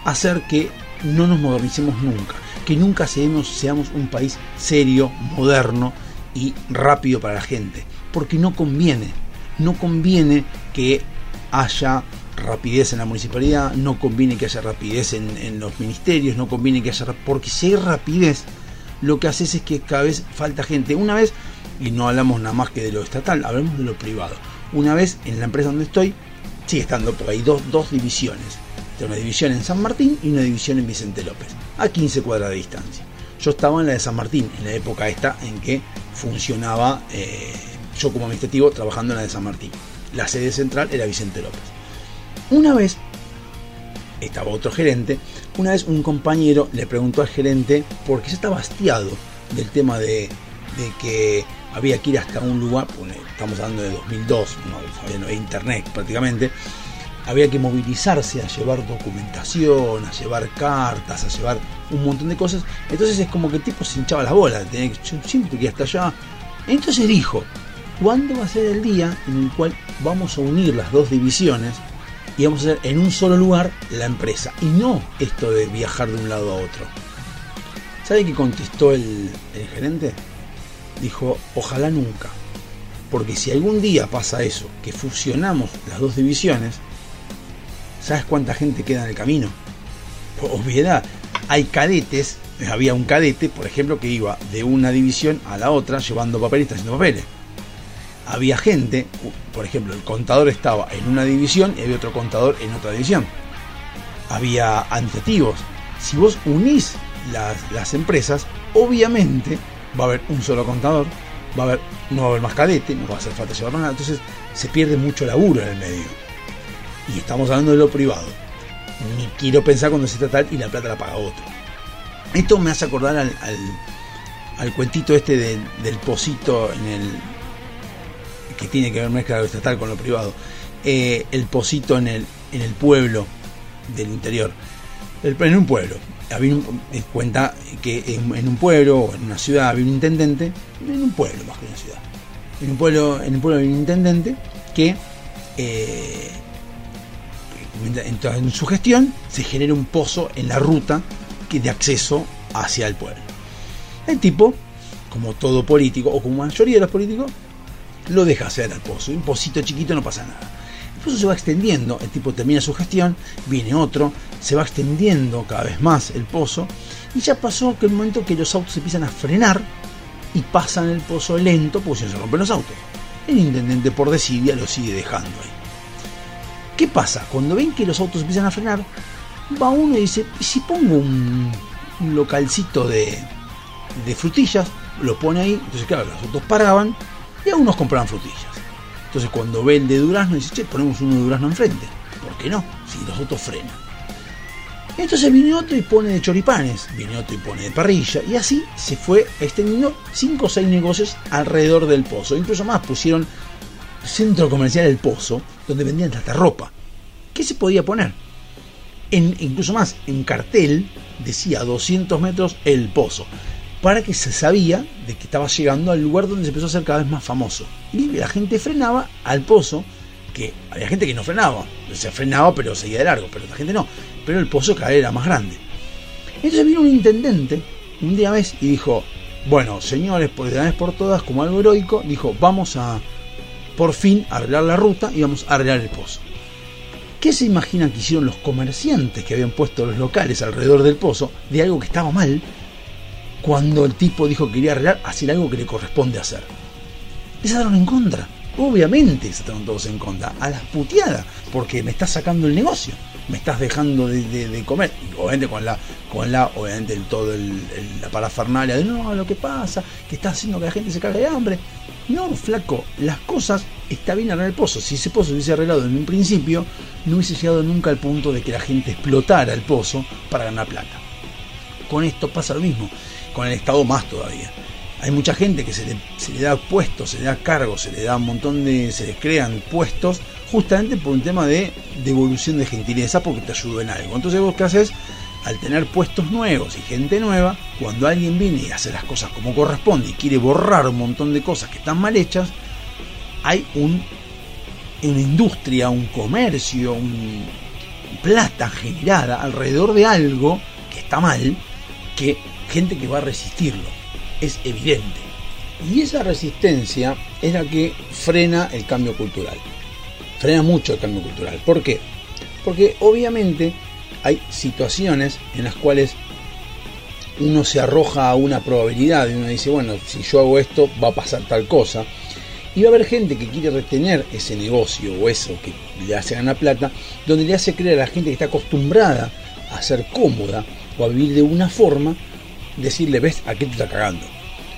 hacer que no nos modernicemos nunca, que nunca seamos, seamos un país serio, moderno y rápido para la gente, porque no conviene, no conviene que haya rapidez en la municipalidad, no conviene que haya rapidez en, los ministerios, no conviene que haya, porque si hay rapidez, lo que haces es que cada vez falta gente. Una vez, y no hablamos nada más que de lo estatal, hablamos de lo privado. Una vez en la empresa donde estoy, sigue estando, porque hay dos, dos divisiones. Una división en San Martín y una división en Vicente López, a 15 cuadras de distancia. Yo estaba en la de San Martín, en la época esta en que funcionaba, eh, yo como administrativo trabajando en la de San Martín. La sede central era Vicente López. Una vez estaba otro gerente, una vez un compañero le preguntó al gerente porque ya estaba hastiado del tema de, de que había que ir hasta un lugar, estamos hablando de 2002, no, todavía no había internet prácticamente, había que movilizarse a llevar documentación, a llevar cartas, a llevar un montón de cosas, entonces es como que el tipo se hinchaba las bolas, tenía que, yo siempre que hasta allá, entonces dijo, ¿cuándo va a ser el día en el cual vamos a unir las dos divisiones y vamos a hacer en un solo lugar la empresa y no esto de viajar de un lado a otro. ¿Sabe qué contestó el gerente? Dijo, ojalá nunca. Porque si algún día pasa eso, que fusionamos las dos divisiones, ¿sabes cuánta gente queda en el camino? Por obviedad, hay cadetes, había un cadete, por ejemplo, que iba de una división a la otra llevando papeles haciendo papeles. Había gente, por ejemplo, el contador estaba en una división y había otro contador en otra división. Había administrativos. Si vos unís las, las empresas, obviamente va a haber un solo contador, va a haber, no va a haber más cadete, no va a hacer falta llevar nada, entonces se pierde mucho laburo en el medio. Y estamos hablando de lo privado. Ni quiero pensar cuando se trata y la plata la paga otro. Esto me hace acordar al, al, al cuentito este del, del pocito en el que tiene que ver mezcla lo estatal con lo privado. Eh, el pocito en el, en el pueblo del interior. El- en un pueblo. Había eh, cuenta que en, un pueblo o en una ciudad había un intendente, en un pueblo más que una ciudad. En un pueblo, en un pueblo había un intendente que eh, entonces, en su gestión se genera un pozo en la ruta que de acceso hacia el pueblo. El tipo, como todo político, o como mayoría de los políticos, lo deja hacer al pozo. Un pocito chiquito no pasa nada. Pozo se va extendiendo, el tipo termina su gestión, viene otro, se va extendiendo cada vez más el pozo, y ya pasó que el momento que los autos empiezan a frenar y pasan el pozo lento, porque si no se rompen los autos. El intendente por desidia lo sigue dejando ahí. ¿Qué pasa? Cuando ven que los autos empiezan a frenar, va uno y dice, ¿y si pongo un, un localcito de, de frutillas? Lo pone ahí, entonces claro, los autos paraban y algunos compraban frutillas. Entonces cuando ve el de durazno, dice, che, ponemos uno de durazno enfrente. ¿Por qué no? Si los autos frenan. Entonces viene otro y pone de choripanes, viene otro y pone de parrilla, y así se fue extendiendo 5 o 6 negocios alrededor del pozo. Incluso más pusieron centro comercial El Pozo, donde vendían hasta ropa. ¿Qué se podía poner? Incluso más, en cartel decía a 200 metros El Pozo, para que se sabía de que estaba llegando al lugar donde se empezó a hacer cada vez más famoso. Y la gente frenaba al pozo, que había gente que no frenaba, se frenaba pero seguía de largo, pero la gente no. Pero el pozo cada vez era más grande. Entonces vino un intendente un día vez y dijo, bueno, señores, por de una vez por todas, como algo heroico, dijo, vamos a por fin arreglar la ruta y vamos a arreglar el pozo. ¿Qué se imaginan que hicieron los comerciantes que habían puesto los locales alrededor del pozo de algo que estaba mal cuando el tipo dijo que quería arreglar, hacer algo que le corresponde hacer? Les estaban en contra. Obviamente se estaban todos en contra. A las puteadas. Porque me estás sacando el negocio. Me estás dejando de, comer. Y obviamente con la, con la, obviamente el, todo el- la parafernalia de no, lo que pasa, que está haciendo que la gente se cague de hambre. No, flaco, las cosas está bien arreglar el pozo. Si ese pozo se hubiese arreglado en un principio, no hubiese llegado nunca al punto de que la gente explotara el pozo para ganar plata. Con esto pasa lo mismo, con el Estado más todavía. Hay mucha gente que se le, le da puestos, se le da cargos, se le da un montón de. se les crean puestos justamente por un tema de devolución de gentileza porque te ayudó en algo. Entonces vos qué haces al tener puestos nuevos y gente nueva, cuando alguien viene y hace las cosas como corresponde y quiere borrar un montón de cosas que están mal hechas, hay un, una industria, un comercio, un plata generada alrededor de algo que está mal, que gente que va a resistirlo. Es evidente. Y esa resistencia es la que frena el cambio cultural. Frena mucho el cambio cultural. ¿Por qué? Porque obviamente hay situaciones en las cuales uno se arroja a una probabilidad y uno dice, bueno, si yo hago esto va a pasar tal cosa. Y va a haber gente que quiere retener ese negocio o eso que le hace ganar plata, donde le hace creer a la gente que está acostumbrada a ser cómoda o a vivir de una forma, decirle, ves, a qué te está cagando.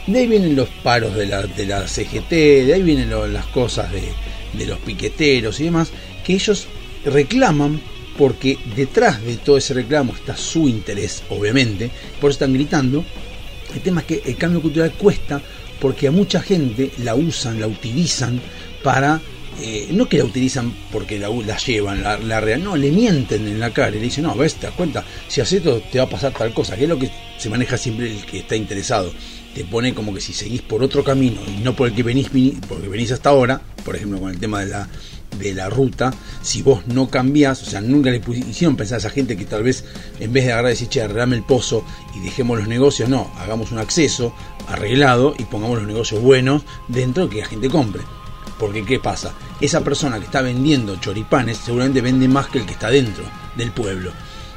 De ahí vienen los paros de la, de la CGT, de ahí vienen las cosas de, de los piqueteros y demás, que ellos reclaman porque detrás de todo ese reclamo está su interés, obviamente, por eso están gritando. El tema es que el cambio cultural cuesta porque a mucha gente la usan, la utilizan para, eh, no que la utilizan porque la, llevan, la, real, no, le mienten en la cara y le dicen, no, ves, te das cuenta, si haces esto te va a pasar tal cosa, que es lo que se maneja siempre el que está interesado. Te pone como que si seguís por otro camino y no por el que venís, porque venís hasta ahora, por ejemplo con el tema de la, de la ruta, si vos no cambiás, o sea, nunca le hicieron pensar a esa gente que tal vez en vez de agarrar y decir, che, arreglame el pozo y dejemos los negocios, no, hagamos un acceso arreglado y pongamos los negocios buenos dentro que la gente compre. Porque ¿qué pasa? Esa persona que está vendiendo choripanes seguramente vende más que el que está dentro del pueblo.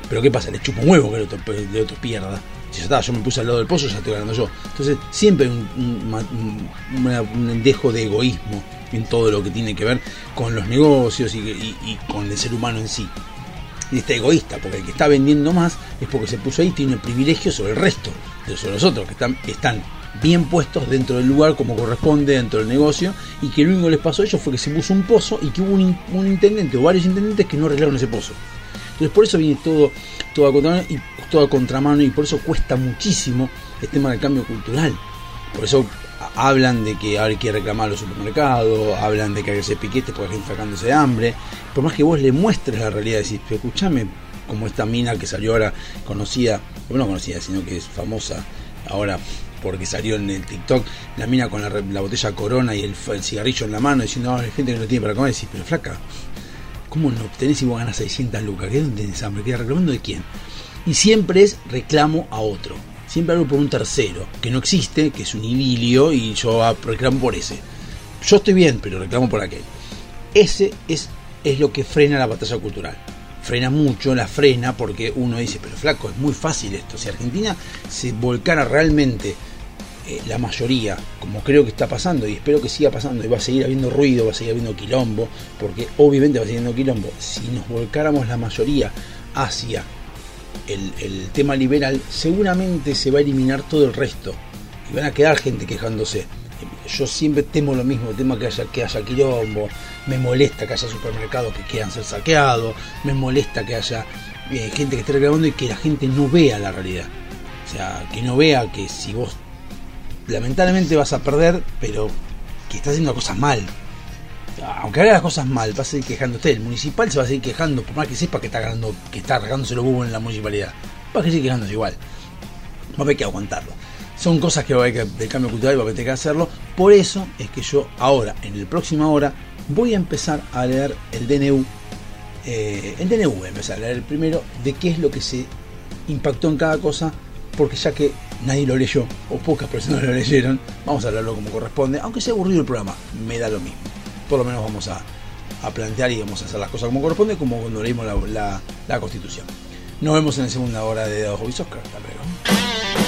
Pero ¿qué pasa? Le chupa un huevo que el otro, el otro pierda. Si ya está, yo me puse al lado del pozo, ya estoy ganando yo. Entonces siempre hay un, un, un, de egoísmo en todo lo que tiene que ver con los negocios y, con el ser humano en sí. Y está egoísta, porque el que está vendiendo más es porque se puso ahí y tiene privilegio sobre el resto, de sobre los otros, que están, están bien puestos dentro del lugar como corresponde, dentro del negocio, y que lo único que les pasó a ellos fue que se puso un pozo y que hubo un, un intendente o varios intendentes que no arreglaron ese pozo. Entonces por eso viene todo, todo a contramano y todo a contramano y por eso cuesta muchísimo el tema del cambio cultural. Por eso hablan de que hay que reclamar los supermercados, hablan de que hay que hacer piquetes porque la gente está cagándose de hambre. Por más que vos le muestres la realidad, decís, escúchame, como esta mina que salió ahora conocida, bueno, no conocida, sino que es famosa ahora porque salió en el TikTok, la mina con la, botella Corona y el, cigarrillo en la mano diciendo, no, hay gente que no tiene para comer, decís, pero flaca, ¿Cómo no obtenés y vos ganas 600 lucas? ¿Qué dónde tenés hambre? ¿Qué reclamando de quién? Y siempre es reclamo a otro. Siempre algo por un tercero, que no existe, que es un idilio y yo ah, reclamo por ese. Yo estoy bien, pero reclamo por aquel. Ese es, es lo que frena la batalla cultural. Frena mucho, la frena porque uno dice, pero flaco, es muy fácil esto. Si Argentina se volcara realmente eh, la mayoría, como creo que está pasando y espero que siga pasando, y va a seguir habiendo ruido, va a seguir habiendo quilombo, porque obviamente va a seguir habiendo quilombo, si nos volcáramos la mayoría hacia el, tema liberal, seguramente se va a eliminar todo el resto y van a quedar gente quejándose. Yo siempre temo lo mismo, tema que haya, que haya quilombo, me molesta que haya supermercados que quieran ser saqueados, me molesta que haya eh, gente que esté reclamando y que la gente no vea la realidad. O sea, que no vea que si vos lamentablemente vas a perder, pero que estás haciendo cosas mal. Aunque haga las cosas mal, vas a seguir quejándote. El municipal se va a seguir quejando, por más que sepa que está ganando, que está regándose los bubos en la municipalidad. Va a seguir quejándose igual. Va a haber que aguantarlo. Son cosas que va a haber que, del cambio cultural va a haber que hacerlo. Por eso es que yo ahora, en el próxima hora, voy a empezar a leer el DNU. eh, el DNU voy a empezar a leer el primero de qué es lo que se impactó en cada cosa, porque ya que nadie lo leyó, o pocas personas lo leyeron, vamos a hablarlo como corresponde, aunque sea aburrido el programa, me da lo mismo. Por lo menos vamos a, a plantear y vamos a hacer las cosas como corresponde, como cuando leímos la, la- la Constitución. Nos vemos en la segunda hora de Dados Hobby Soccer. Hasta luego.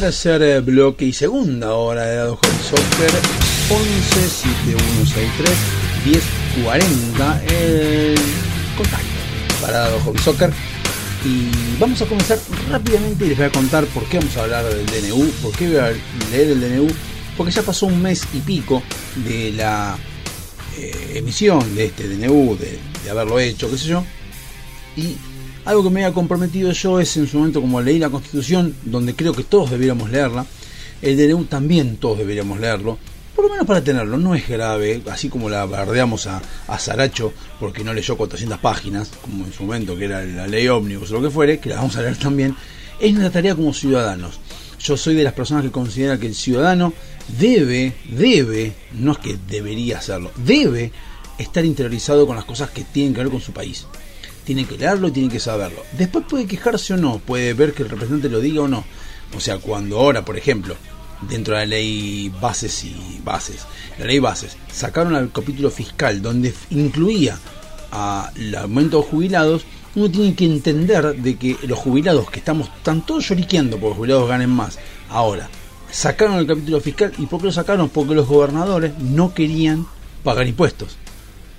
Tercer eh, bloque y segunda hora de Dado Hobby Soccer 11 7163 1040 el contacto para Dado Hobby Soccer. Y vamos a comenzar rápidamente y les voy a contar por qué vamos a hablar del DNU, por qué voy a leer el DNU, porque ya pasó un mes y pico de la eh, emisión de este DNU, de, de haberlo hecho, qué sé yo, y algo que me había comprometido yo es en su momento como leí la constitución, donde creo que todos debiéramos leerla, el DNU también todos deberíamos leerlo, por lo menos para tenerlo, no es grave, así como la bardeamos a, a Saracho porque no leyó 400 páginas, como en su momento que era la ley ómnibus o lo que fuere, que la vamos a leer también, es nuestra tarea como ciudadanos. Yo soy de las personas que considera que el ciudadano debe, debe, no es que debería hacerlo, debe estar interiorizado con las cosas que tienen que ver con su país tiene que leerlo y tiene que saberlo. Después puede quejarse o no, puede ver que el representante lo diga o no. O sea, cuando ahora, por ejemplo, dentro de la ley bases y bases, la ley bases, sacaron al capítulo fiscal donde incluía al aumento de jubilados, uno tiene que entender de que los jubilados que estamos tan todos lloriqueando porque los jubilados ganen más, ahora sacaron el capítulo fiscal y ¿por qué lo sacaron? Porque los gobernadores no querían pagar impuestos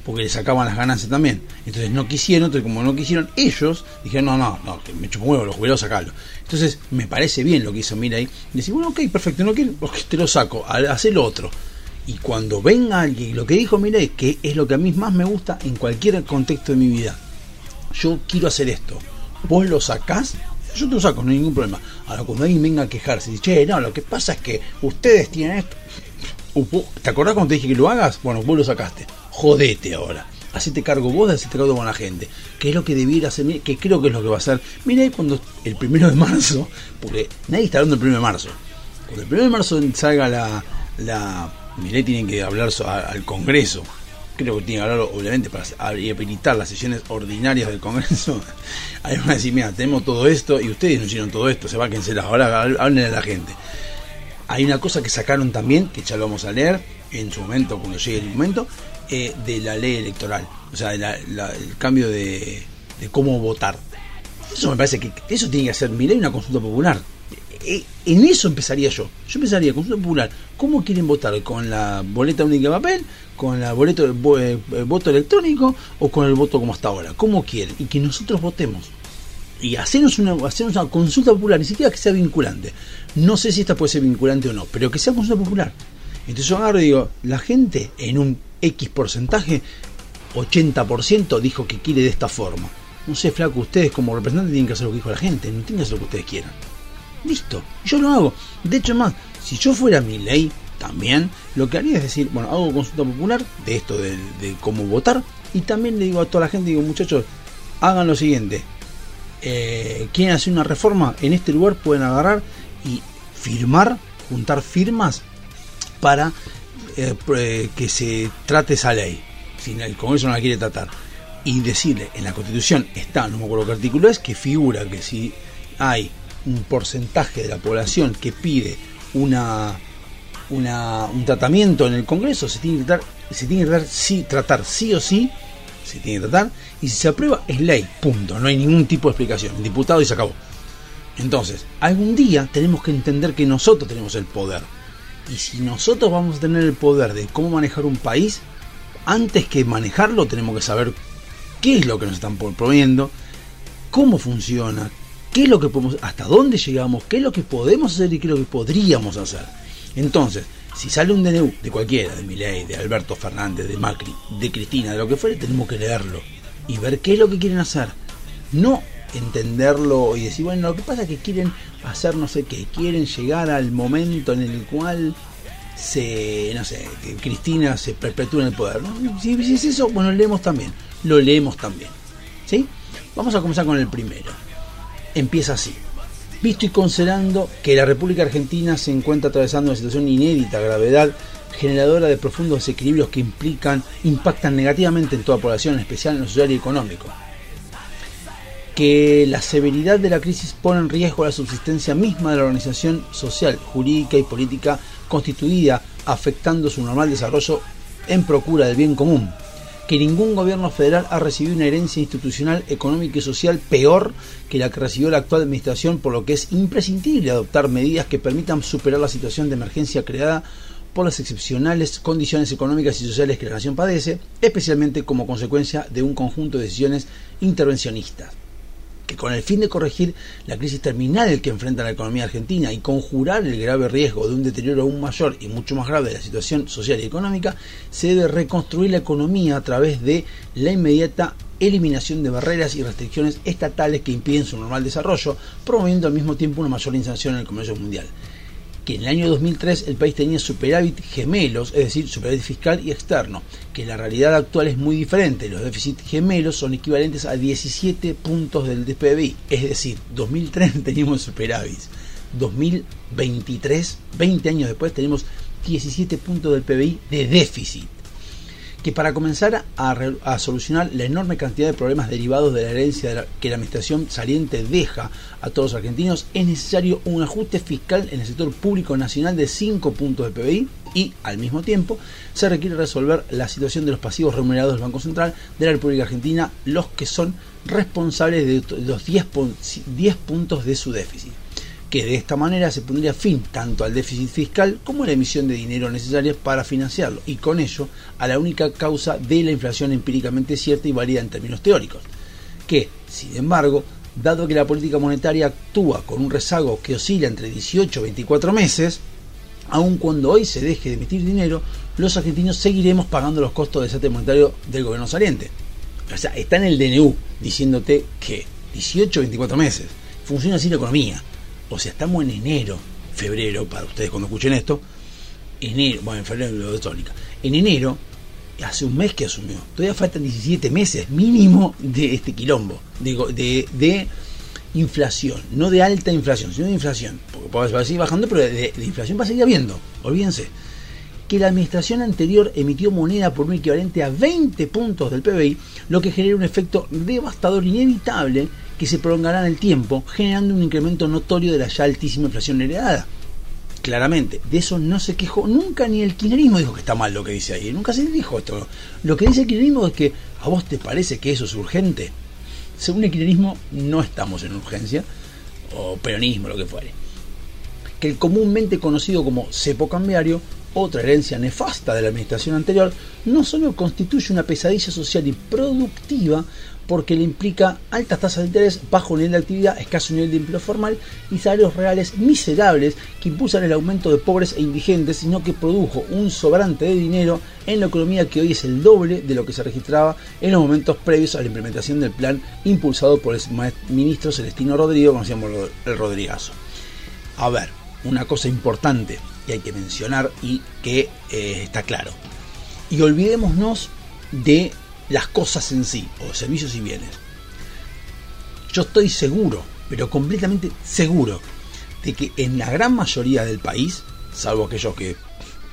porque le sacaban las ganancias también. Entonces no quisieron, entonces como no quisieron, ellos dijeron, no, no, no, que me chupo huevo, los jubilados sacarlo. Entonces me parece bien lo que hizo Mira ahí. Decir, bueno, ok, perfecto, no quiero, te lo saco, hace lo otro. Y cuando venga alguien, lo que dijo Mira que es lo que a mí más me gusta en cualquier contexto de mi vida. Yo quiero hacer esto. Vos lo sacás, yo te lo saco, no hay ningún problema. Ahora cuando alguien venga a quejarse, dice, che, no, lo que pasa es que ustedes tienen esto. ¿Te acordás cuando te dije que lo hagas? Bueno, vos lo sacaste jodete ahora. Hacete cargo vos de hacerte cargo con la gente. Que es lo que debiera hacer, que creo que es lo que va a hacer. Mira cuando el primero de marzo, porque nadie está hablando del primero de marzo. Cuando el primero de marzo salga la. la Miré tienen que hablar al Congreso. Creo que tiene que hablar, obviamente, para habilitar las sesiones ordinarias del Congreso. Ahí van a decir, mira, tenemos todo esto y ustedes no hicieron todo esto, se cancelar. Ahora hablen a la gente. Hay una cosa que sacaron también, que ya lo vamos a leer en su momento, cuando llegue el momento, eh, de la ley electoral, o sea, el cambio de, cómo votar. Eso me parece que eso tiene que hacer mi ley una consulta popular. Eh, en eso empezaría yo. Yo empezaría consulta popular. ¿Cómo quieren votar? ¿Con la boleta única de papel? ¿Con la boleta de eh, voto electrónico? ¿O con el voto como hasta ahora? ¿Cómo quieren? Y que nosotros votemos. Y hacernos una, hacernos una consulta popular, ni siquiera que sea vinculante. No sé si esta puede ser vinculante o no, pero que sea consulta popular. Entonces yo agarro y digo, la gente en un X porcentaje, 80% dijo que quiere de esta forma. No sé, flaco, ustedes como representantes tienen que hacer lo que dijo la gente, no tienen que hacer lo que ustedes quieran. Listo, yo lo hago. De hecho, más, si yo fuera mi ley, también lo que haría es decir, bueno, hago consulta popular de esto de, cómo votar y también le digo a toda la gente, digo, muchachos, hagan lo siguiente. Eh, quieren hacer una reforma, en este lugar pueden agarrar y firmar, juntar firmas para eh, que se trate esa ley, si el Congreso no la quiere tratar, y decirle, en la Constitución está, no me acuerdo qué artículo es, que figura que si hay un porcentaje de la población que pide una, un tratamiento en el Congreso, se tiene que tratar, se tiene que sí, tratar sí o sí, se tiene que tratar, y si se aprueba es ley, punto, no hay ningún tipo de explicación, diputado y se acabó. Entonces, algún día tenemos que entender que nosotros tenemos el poder y si nosotros vamos a tener el poder de cómo manejar un país, antes que manejarlo tenemos que saber qué es lo que nos están proponiendo, cómo funciona, qué es lo que podemos, hasta dónde llegamos, qué es lo que podemos hacer y qué es lo que podríamos hacer. Entonces, Si sale un DNU de cualquiera, de Milei, de Alberto Fernández, de Macri, de Cristina, de lo que fuere, tenemos que leerlo y ver qué es lo que quieren hacer. No entenderlo y decir, bueno, lo que pasa es que quieren hacer no sé qué, quieren llegar al momento en el cual se, no sé, que Cristina se perpetúa en el poder. Si, es eso, bueno, leemos también, lo leemos también. ¿Sí? Vamos a comenzar con el primero. Empieza así. Visto y considerando que la República Argentina se encuentra atravesando una situación inédita, gravedad, generadora de profundos desequilibrios que implican, impactan negativamente en toda la población, en especial en lo social y económico. Que la severidad de la crisis pone en riesgo la subsistencia misma de la organización social, jurídica y política constituida, afectando su normal desarrollo en procura del bien común. Que ningún gobierno federal ha recibido una herencia institucional, económica y social peor que la que recibió la actual administración, por lo que es imprescindible adoptar medidas que permitan superar la situación de emergencia creada por las excepcionales condiciones económicas y sociales que la nación padece, especialmente como consecuencia de un conjunto de decisiones intervencionistas que con el fin de corregir la crisis terminal que enfrenta la economía argentina y conjurar el grave riesgo de un deterioro aún mayor y mucho más grave de la situación social y económica, se debe reconstruir la economía a través de la inmediata eliminación de barreras y restricciones estatales que impiden su normal desarrollo, promoviendo al mismo tiempo una mayor inserción en el comercio mundial que en el año 2003 el país tenía superávit gemelos, es decir, superávit fiscal y externo, que la realidad actual es muy diferente. Los déficits gemelos son equivalentes a 17 puntos del PBI, es decir, 2003 teníamos superávit, 2023, 20 años después, tenemos 17 puntos del PBI de déficit que para comenzar a, solucionar la enorme cantidad de problemas derivados de la herencia que la administración saliente deja a todos los argentinos, es necesario un ajuste fiscal en el sector público nacional de 5 puntos de PBI y, al mismo tiempo, se requiere resolver la situación de los pasivos remunerados del Banco Central de la República Argentina, los que son responsables de los 10, 10 puntos de su déficit que de esta manera se pondría fin tanto al déficit fiscal como a la emisión de dinero necesaria para financiarlo y con ello a la única causa de la inflación empíricamente cierta y válida en términos teóricos, que, sin embargo, dado que la política monetaria actúa con un rezago que oscila entre 18 y 24 meses, aun cuando hoy se deje de emitir dinero, los argentinos seguiremos pagando los costos del desastre monetario del gobierno saliente. O sea, está en el DNU diciéndote que 18 o 24 meses. Funciona así la economía. O sea, estamos en enero, febrero, para ustedes cuando escuchen esto, enero, bueno, en febrero de tónica. En enero, hace un mes que asumió, todavía faltan 17 meses mínimo de este quilombo, digo, de, de inflación, no de alta inflación, sino de inflación, porque va a seguir bajando, pero de, de inflación va a seguir habiendo, olvídense. Que la administración anterior emitió moneda por un equivalente a 20 puntos del PBI, lo que genera un efecto devastador inevitable que se prolongará en el tiempo, generando un incremento notorio de la ya altísima inflación heredada. Claramente, de eso no se quejó nunca ni el kirchnerismo dijo que está mal lo que dice ahí, nunca se dijo esto. Lo que dice el kirchnerismo es que a vos te parece que eso es urgente. Según el kirchnerismo no estamos en urgencia, o peronismo, lo que fuere. Que el comúnmente conocido como cepo cambiario otra herencia nefasta de la administración anterior, no solo constituye una pesadilla social y productiva, porque le implica altas tasas de interés, bajo nivel de actividad, escaso nivel de empleo formal y salarios reales miserables que impulsan el aumento de pobres e indigentes, sino que produjo un sobrante de dinero en la economía que hoy es el doble de lo que se registraba en los momentos previos a la implementación del plan impulsado por el ministro Celestino Rodrigo, conocíamos el Rodrigazo. A ver, una cosa importante que hay que mencionar y que eh, está claro. Y olvidémonos de las cosas en sí, o servicios y bienes. Yo estoy seguro, pero completamente seguro, de que en la gran mayoría del país, salvo aquellos que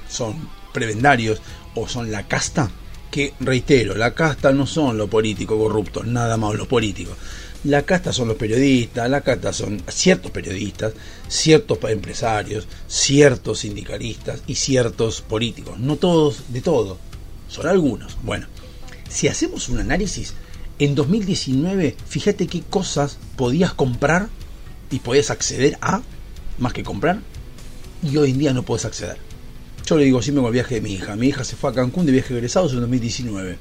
son prebendarios o son la casta, que reitero, la casta no son los políticos corruptos, nada más los políticos. La casta son los periodistas, la casta son ciertos periodistas, ciertos empresarios, ciertos sindicalistas y ciertos políticos. No todos de todo, son algunos. Bueno, si hacemos un análisis, en 2019, fíjate qué cosas podías comprar y podías acceder a, más que comprar, y hoy en día no puedes acceder. Yo le digo siempre con el viaje de mi hija. Mi hija se fue a Cancún de viaje egresados en 2019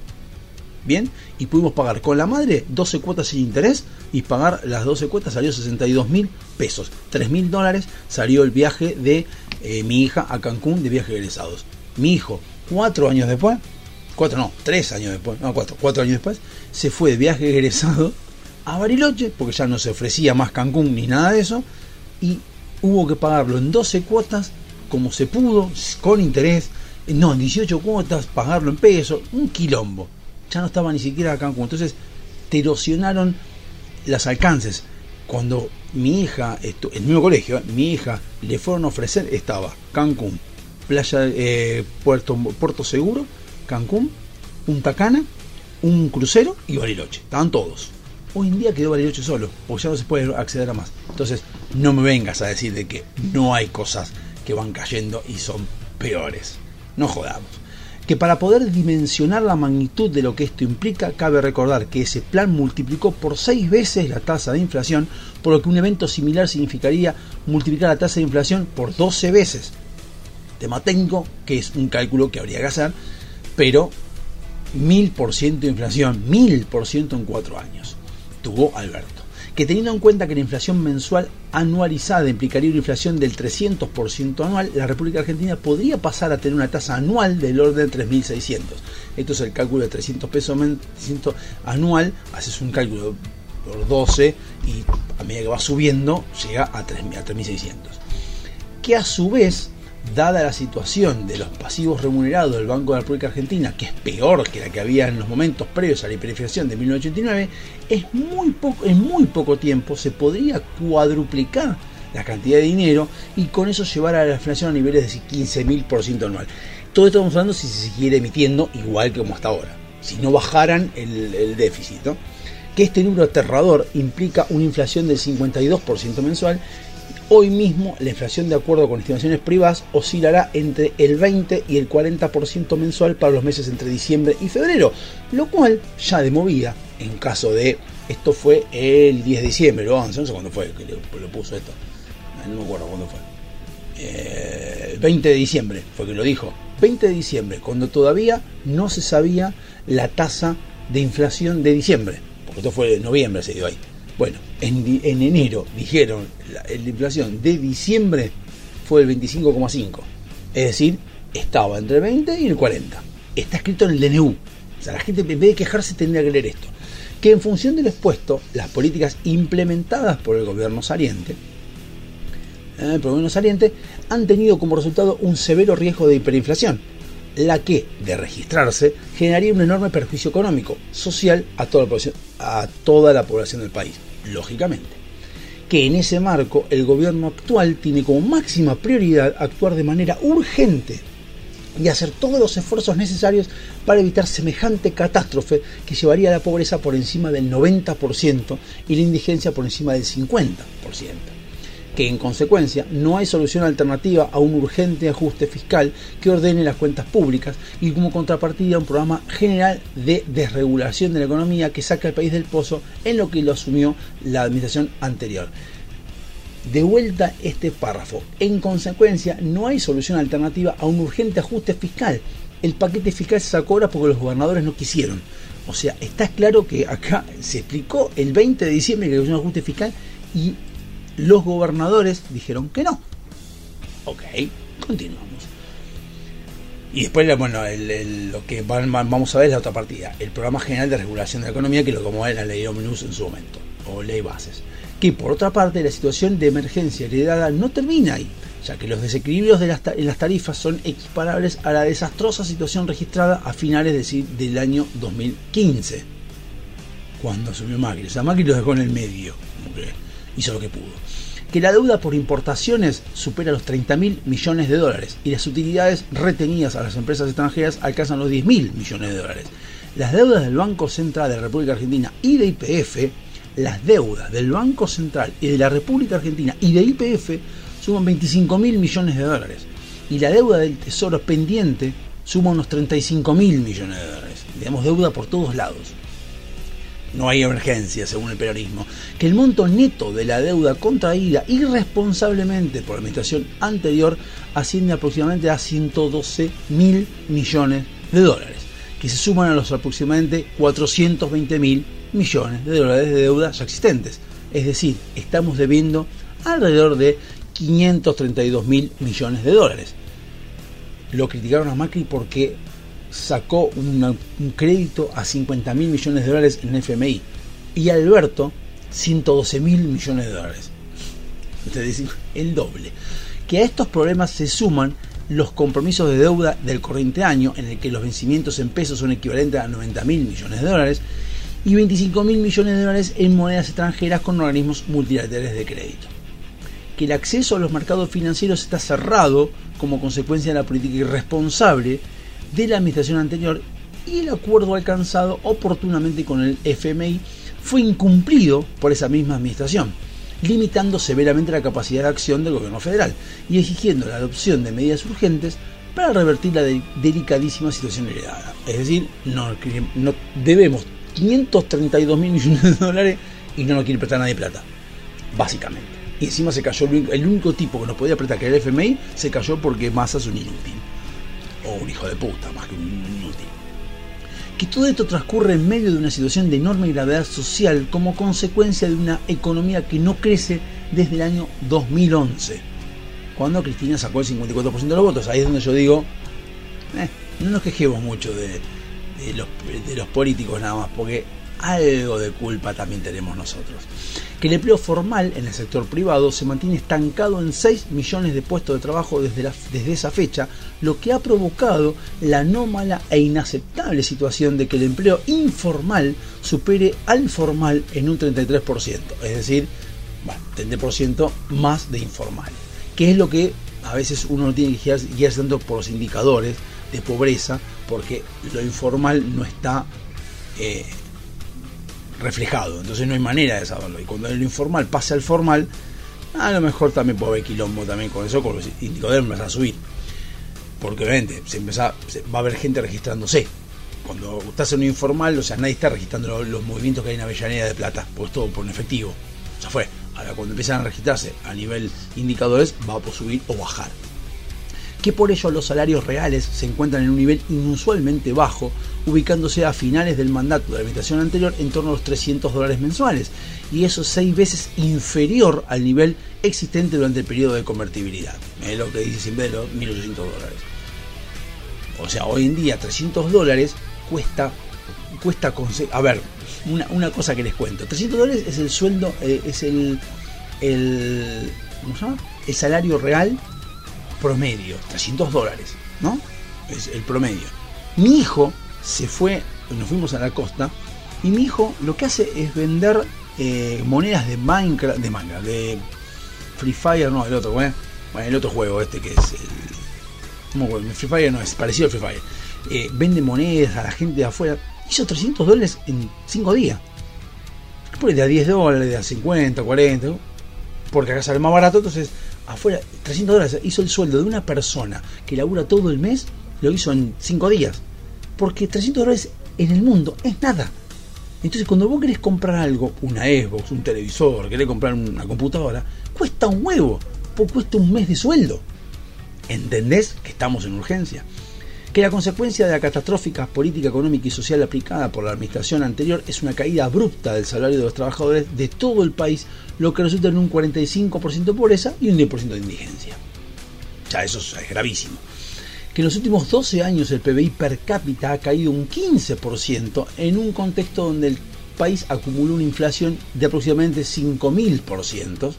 bien, y pudimos pagar con la madre 12 cuotas sin interés y pagar las 12 cuotas salió 62 mil pesos, 3 mil dólares salió el viaje de eh, mi hija a Cancún de viaje egresados. Mi hijo, cuatro años después, cuatro no, tres años después, no, cuatro, cuatro años después, se fue de viaje egresado a Bariloche, porque ya no se ofrecía más Cancún ni nada de eso, y hubo que pagarlo en 12 cuotas, como se pudo, con interés, no, en 18 cuotas, pagarlo en pesos, un quilombo. Ya no estaba ni siquiera a Cancún. Entonces, te erosionaron los alcances. Cuando mi hija, en el mismo colegio, mi hija le fueron a ofrecer, estaba Cancún, Playa eh, Puerto, Puerto Seguro, Cancún, Punta Cana, un crucero y Bariloche. Estaban todos. Hoy en día quedó Bariloche solo, porque ya no se puede acceder a más. Entonces, no me vengas a decir de que no hay cosas que van cayendo y son peores. No jodamos. Que para poder dimensionar la magnitud de lo que esto implica, cabe recordar que ese plan multiplicó por seis veces la tasa de inflación, por lo que un evento similar significaría multiplicar la tasa de inflación por 12 veces. Tema técnico, que es un cálculo que habría que hacer, pero mil por ciento de inflación, mil por ciento en cuatro años, tuvo Alberto. Que teniendo en cuenta que la inflación mensual anualizada implicaría una inflación del 300% anual, la República Argentina podría pasar a tener una tasa anual del orden de 3.600. Esto es el cálculo de 300 pesos men- 300 anual, haces un cálculo por 12 y a medida que va subiendo llega a 3.000 a 3.600 que a su vez, dada la situación de los pasivos remunerados del Banco de la República Argentina, que es peor que la que había en los momentos previos a la hiperinflación de 1989, es muy poco, en muy poco tiempo se podría cuadruplicar la cantidad de dinero y con eso llevar a la inflación a niveles de 15.000% anual. Todo esto estamos hablando si se siguiera emitiendo igual que como hasta ahora, si no bajaran el, déficit. Que este número aterrador implica una inflación del 52% mensual Hoy mismo la inflación de acuerdo con estimaciones privadas oscilará entre el 20 y el 40% mensual para los meses entre diciembre y febrero, lo cual ya de movida, en caso de, esto fue el 10 de diciembre, el 11, no sé cuándo fue que lo, puso esto, Eh, no me acuerdo cuándo fue, Eh, el 20 de diciembre fue que lo dijo, 20 de diciembre, cuando todavía no se sabía la tasa de inflación de diciembre, porque esto fue en noviembre se dio ahí. Bueno, en, enero dijeron la, la inflación de diciembre fue el 25,5. Es decir, estaba entre el 20 y el 40. Está escrito en el DNU. O sea, la gente en vez de quejarse tendría que leer esto. Que en función de lo expuesto, las políticas implementadas por el gobierno saliente, eh, el gobierno saliente han tenido como resultado un severo riesgo de hiperinflación, la que, de registrarse, generaría un enorme perjuicio económico, social a toda la población, a toda la población del país, lógicamente. Que en ese marco el gobierno actual tiene como máxima prioridad actuar de manera urgente y hacer todos los esfuerzos necesarios para evitar semejante catástrofe que llevaría a la pobreza por encima del 90% y la indigencia por encima del 50%. Que en consecuencia no hay solución alternativa a un urgente ajuste fiscal que ordene las cuentas públicas y como contrapartida un programa general de desregulación de la economía que saca al país del pozo en lo que lo asumió la administración anterior de vuelta este párrafo. En consecuencia, no hay solución alternativa a un urgente ajuste fiscal. El paquete fiscal se sacó ahora porque los gobernadores no quisieron. O sea, está claro que acá se explicó el 20 de diciembre que había un ajuste fiscal y los gobernadores dijeron que no. Ok, continuamos. Y después, bueno, el- el- lo que van- vamos a ver es la otra partida, el Programa General de Regulación de la Economía, que lo como es la ley Omnibus en su momento, o ley bases. Que por otra parte, la situación de emergencia heredada no termina ahí, ya que los desequilibrios de las en las tarifas son equiparables a la desastrosa situación registrada a finales de del año 2015, cuando asumió Macri. O sea, Macri los dejó en el medio, hizo lo que pudo que la deuda por importaciones supera los 30 mil millones de dólares y las utilidades retenidas a las empresas extranjeras alcanzan los 10 mil millones de dólares. Las deudas del Banco Central de la República Argentina y de IPF, las deudas del Banco Central y de la República Argentina y de IPF suman 25 mil millones de dólares y la deuda del Tesoro pendiente suma unos 35 mil millones de dólares. Tenemos deuda por todos lados no hay emergencia según el peronismo, que el monto neto de la deuda contraída irresponsablemente por la administración anterior asciende aproximadamente a 112 mil millones de dólares, que se suman a los aproximadamente 420 mil millones de dólares de deuda ya existentes. Es decir, estamos debiendo alrededor de 532 mil millones de dólares. Lo criticaron a Macri porque sacó un crédito a 50 mil millones de dólares en FMI y Alberto 112 mil millones de dólares. Dicen el doble. Que a estos problemas se suman los compromisos de deuda del corriente año, en el que los vencimientos en pesos son equivalentes a 90 mil millones de dólares, y 25 mil millones de dólares en monedas extranjeras con organismos multilaterales de crédito. Que el acceso a los mercados financieros está cerrado como consecuencia de la política irresponsable de la administración anterior y el acuerdo alcanzado oportunamente con el FMI fue incumplido por esa misma administración, limitando severamente la capacidad de acción del gobierno federal y exigiendo la adopción de medidas urgentes para revertir la de- delicadísima situación heredada. Es decir, no- debemos 532 mil millones de dólares y no nos quiere prestar nadie plata, básicamente. Y encima se cayó el único, el único tipo que nos podía prestar, que era el FMI, se cayó porque Massa es un inútil. O un hijo de puta, más que un inútil que todo esto transcurre en medio de una situación de enorme gravedad social como consecuencia de una economía que no crece desde el año 2011, cuando Cristina sacó el 54% de los votos. Ahí es donde yo digo, eh, no nos quejemos mucho de, de los, de los políticos nada más, porque algo de culpa también tenemos nosotros. Que el empleo formal en el sector privado se mantiene estancado en 6 millones de puestos de trabajo desde, la- desde esa fecha, lo que ha provocado la anómala e inaceptable situación de que el empleo informal supere al formal en un 33%, es decir, bueno, 30% más de informal, que es lo que a veces uno no tiene que guiarse, tanto por los indicadores de pobreza, porque lo informal no está eh, reflejado, entonces no hay manera de saberlo. Y cuando lo informal pasa al formal, a lo mejor también puede haber quilombo también con eso, con los indicadores empiezan a subir. Porque obviamente se empieza, va a haber gente registrándose. Cuando estás en un informal, o sea, nadie está registrando lo- los, movimientos que hay en Avellaneda de Plata, porque es todo por un efectivo. Ya fue. Ahora, cuando empiezan a registrarse a nivel indicadores, va a subir o bajar que por ello los salarios reales se encuentran en un nivel inusualmente bajo, ubicándose a finales del mandato de la administración anterior en torno a los 300 dólares mensuales, y eso es seis veces inferior al nivel existente durante el periodo de convertibilidad, es lo que dice siempre de los 1.800 dólares. O sea, hoy en día 300 dólares cuesta, cuesta A ver, una, una cosa que les cuento, 300 dólares es el sueldo, eh, es el, el, ¿cómo se llama? El salario real promedio, 300 dólares, ¿no? Es el promedio. Mi hijo se fue, nos fuimos a la costa, y mi hijo lo que hace es vender eh, monedas de Minecraft, de Minecraft, de Free Fire, no, el otro, ¿eh? bueno, el otro juego este que es el... ¿cómo fue? Free Fire no es parecido al Free Fire. Eh, vende monedas a la gente de afuera. Hizo 300 dólares en 5 días. Por de a 10 dólares, de a 50, 40, ¿no? porque acá sale más barato, entonces afuera 300 dólares hizo el sueldo de una persona que labura todo el mes, lo hizo en 5 días. Porque 300 dólares en el mundo es nada. Entonces cuando vos querés comprar algo, una Xbox, un televisor, querés comprar una computadora, cuesta un huevo, porque cuesta un mes de sueldo. ¿Entendés que estamos en urgencia? Que la consecuencia de la catastrófica política económica y social aplicada por la administración anterior es una caída abrupta del salario de los trabajadores de todo el país, lo que resulta en un 45% de pobreza y un 10% de indigencia. Ya eso es gravísimo. Que en los últimos 12 años el PBI per cápita ha caído un 15% en un contexto donde el país acumuló una inflación de aproximadamente 5.000%,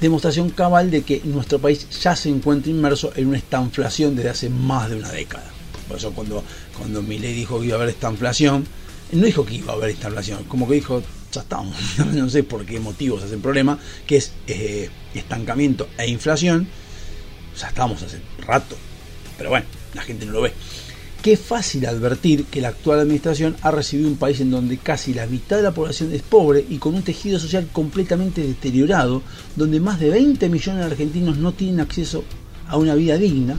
demostración cabal de que nuestro país ya se encuentra inmerso en una estanflación desde hace más de una década. Por eso cuando, cuando Milei dijo que iba a haber estanflación, no dijo que iba a haber estanflación, como que dijo, ya estamos, no sé por qué motivos hace el problema, que es eh, estancamiento e inflación, ya estamos hace rato, pero bueno, la gente no lo ve. Qué fácil advertir que la actual administración ha recibido un país en donde casi la mitad de la población es pobre y con un tejido social completamente deteriorado, donde más de 20 millones de argentinos no tienen acceso a una vida digna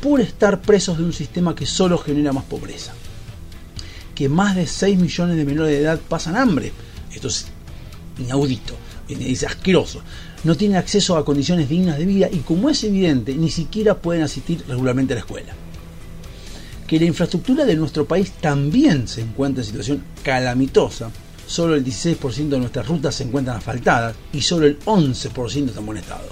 por estar presos de un sistema que solo genera más pobreza. Que más de 6 millones de menores de edad pasan hambre. Esto es inaudito, es asqueroso. No tienen acceso a condiciones dignas de vida y como es evidente, ni siquiera pueden asistir regularmente a la escuela que la infraestructura de nuestro país también se encuentra en situación calamitosa. Solo el 16% de nuestras rutas se encuentran asfaltadas y solo el 11% está en buen estado.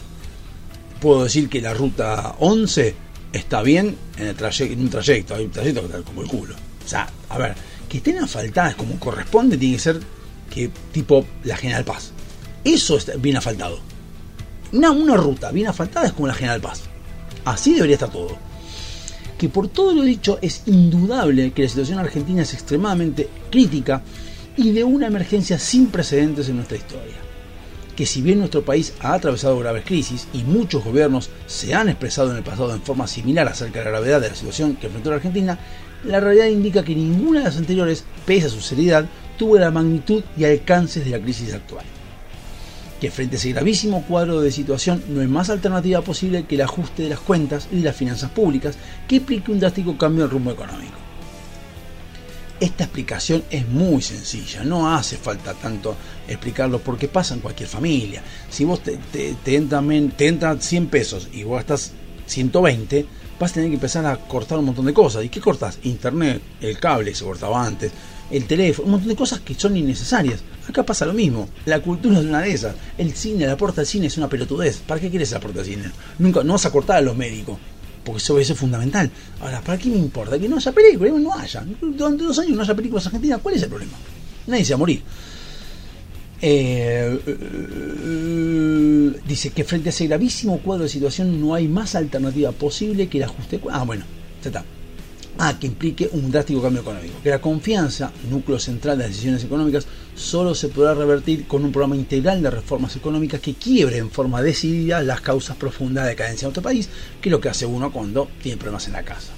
puedo decir que la ruta 11 está bien en, el traye- en un trayecto. Hay un trayecto que está como el culo. O sea, a ver, que estén asfaltadas como corresponde tiene que ser que tipo la General Paz. Eso está bien asfaltado. Una, una ruta bien asfaltada es como la General Paz. Así debería estar todo. Que por todo lo dicho es indudable que la situación argentina es extremadamente crítica y de una emergencia sin precedentes en nuestra historia que si bien nuestro país ha atravesado graves crisis y muchos gobiernos se han expresado en el pasado en forma similar acerca de la gravedad de la situación que enfrentó la Argentina, la realidad indica que ninguna de las anteriores, pese a su seriedad, tuvo la magnitud y alcances de la crisis actual. Que frente a ese gravísimo cuadro de situación no hay más alternativa posible que el ajuste de las cuentas y de las finanzas públicas que implique un drástico cambio en rumbo económico. Esta explicación es muy sencilla, no hace falta tanto explicarlo porque pasa en cualquier familia. Si vos te, te, te entran, te entran 100 pesos y vos gastas 120, vas a tener que empezar a cortar un montón de cosas. ¿Y qué cortas? Internet, el cable se cortaba antes, el teléfono, un montón de cosas que son innecesarias. Acá pasa lo mismo. La cultura es una de esas. El cine, la puerta del cine es una pelotudez. ¿Para qué quieres la puerta del cine? Nunca, no vas a cortar a los médicos. Porque eso, es fundamental. Ahora, ¿para qué me importa? Que no haya películas, no haya. Durante dos años no haya películas argentinas, ¿cuál es el problema? Nadie se va a morir. Eh, eh, dice que frente a ese gravísimo cuadro de situación no hay más alternativa posible que el ajuste. Ah, bueno, ya está. Ah, que implique un drástico cambio económico. Que la confianza, núcleo central de las decisiones económicas, solo se podrá revertir con un programa integral de reformas económicas que quiebre en forma decidida las causas profundas de decadencia de nuestro país, que es lo que hace uno cuando tiene problemas en la casa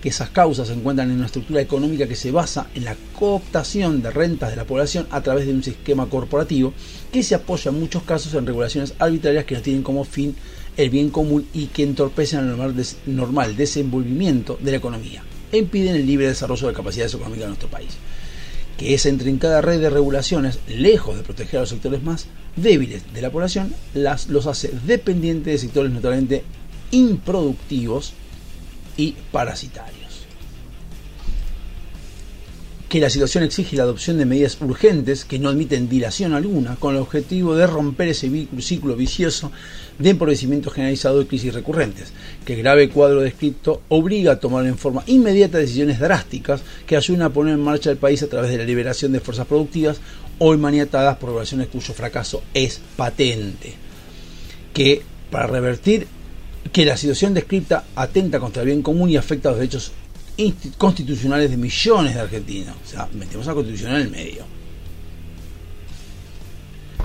que esas causas se encuentran en una estructura económica que se basa en la cooptación de rentas de la población a través de un sistema corporativo que se apoya en muchos casos en regulaciones arbitrarias que no tienen como fin el bien común y que entorpecen el normal, normal desenvolvimiento de la economía impiden el libre desarrollo de capacidades económicas de nuestro país. Que esa intrincada red de regulaciones, lejos de proteger a los sectores más débiles de la población, las, los hace dependientes de sectores notablemente improductivos y parasitarios. Que la situación exige la adopción de medidas urgentes que no admiten dilación alguna, con el objetivo de romper ese ciclo vicioso de empobrecimiento generalizado y crisis recurrentes. Que el grave cuadro descrito obliga a tomar en forma inmediata decisiones drásticas que ayuden a poner en marcha el país a través de la liberación de fuerzas productivas hoy maniatadas por relaciones cuyo fracaso es patente que para revertir que la situación descrita atenta contra el bien común y afecta a los derechos constitucionales de millones de argentinos. O sea, metemos a la constitución en el medio.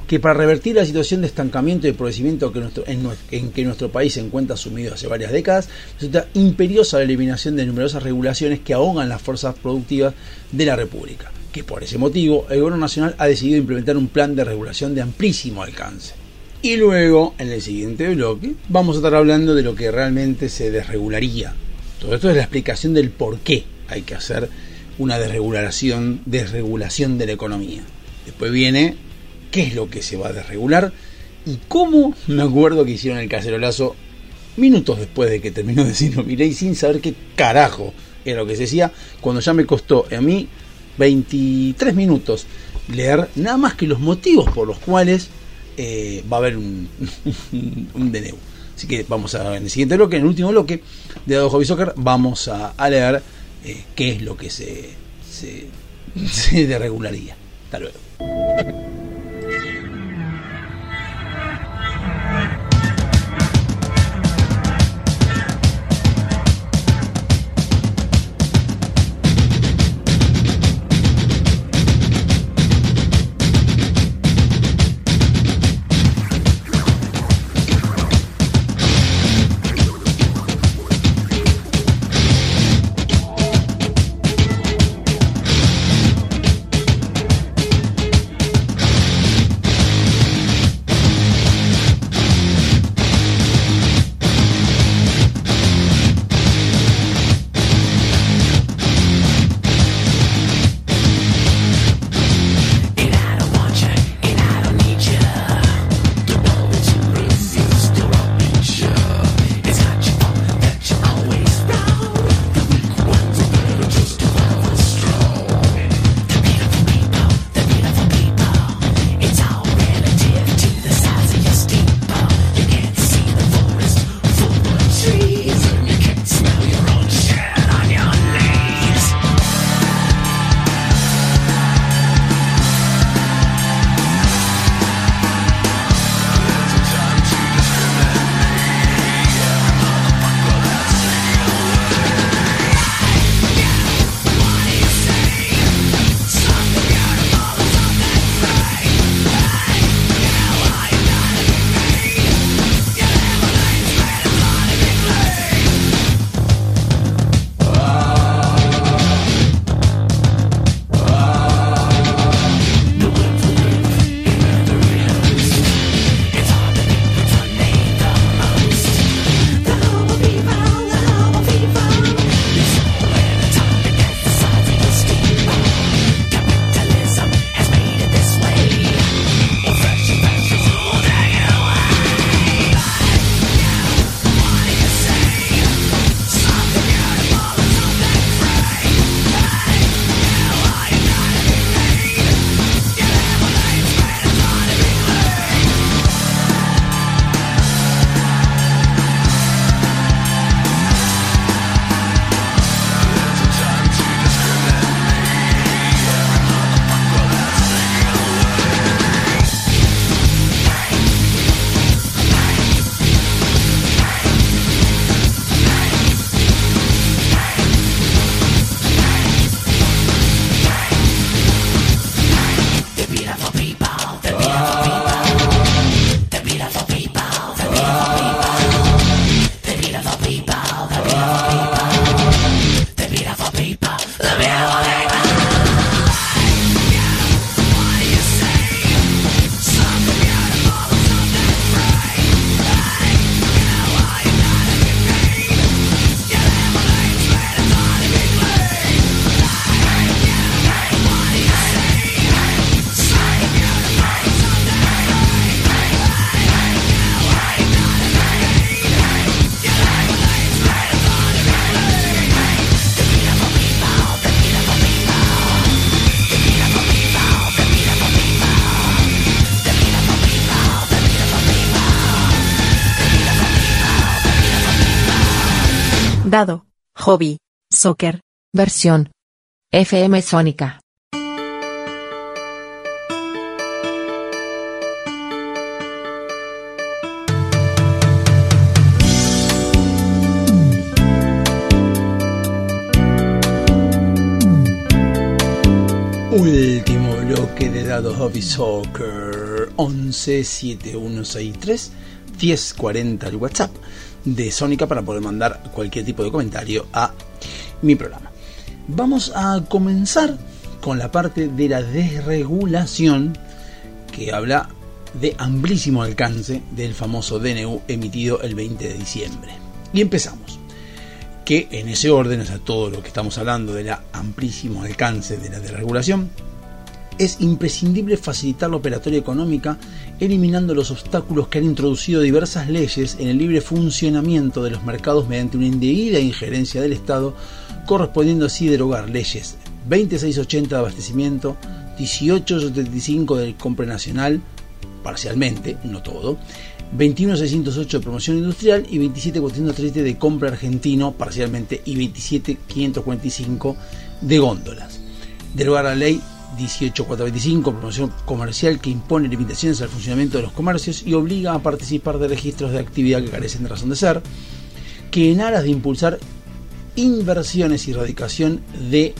Que para revertir la situación de estancamiento y empobrecimiento que nuestro- en, en que nuestro país se encuentra sumido hace varias décadas, resulta imperiosa la eliminación de numerosas regulaciones que ahogan las fuerzas productivas de la República. Que por ese motivo el Gobierno Nacional ha decidido implementar un plan de regulación de amplísimo alcance. Y luego, en el siguiente bloque, vamos a estar hablando de lo que realmente se desregularía. Todo esto es la explicación del por qué hay que hacer una desregulación, desregulación de la economía. Después viene qué es lo que se va a desregular y cómo me acuerdo que hicieron el cacerolazo minutos después de que terminó de decirlo Milei sin saber qué carajo era lo que se decía, cuando ya me costó a mí 23 minutos leer nada más que los motivos por los cuales eh, va a haber un, un DNU. Así que vamos a en el siguiente bloque, en el último bloque de Dado Hobby Soccer, vamos a, a leer eh, qué es lo que se, se, se desregularía. Hasta luego. Hobby, soccer. Versión. FM Sónica. Último bloque de Dado Hobby Soccer 11 7163 1040 el WhatsApp de Sónica para poder mandar cualquier tipo de comentario a mi programa. Vamos a comenzar con la parte de la desregulación que habla de amplísimo alcance del famoso DNU emitido el 20 de diciembre. Y empezamos. Que en ese orden, o sea, todo lo que estamos hablando de la amplísimo alcance de la desregulación, es imprescindible facilitar la operatoria económica eliminando los obstáculos que han introducido diversas leyes en el libre funcionamiento de los mercados mediante una indebida injerencia del Estado, correspondiendo así derogar leyes 2680 de abastecimiento, 1875 del compra nacional, parcialmente, no todo, 21608 de promoción industrial y 27437 de compra argentino, parcialmente, y 27545 de góndolas. Derogar la ley 18425, promoción comercial que impone limitaciones al funcionamiento de los comercios y obliga a participar de registros de actividad que carecen de razón de ser, que en aras de impulsar inversiones y erradicación de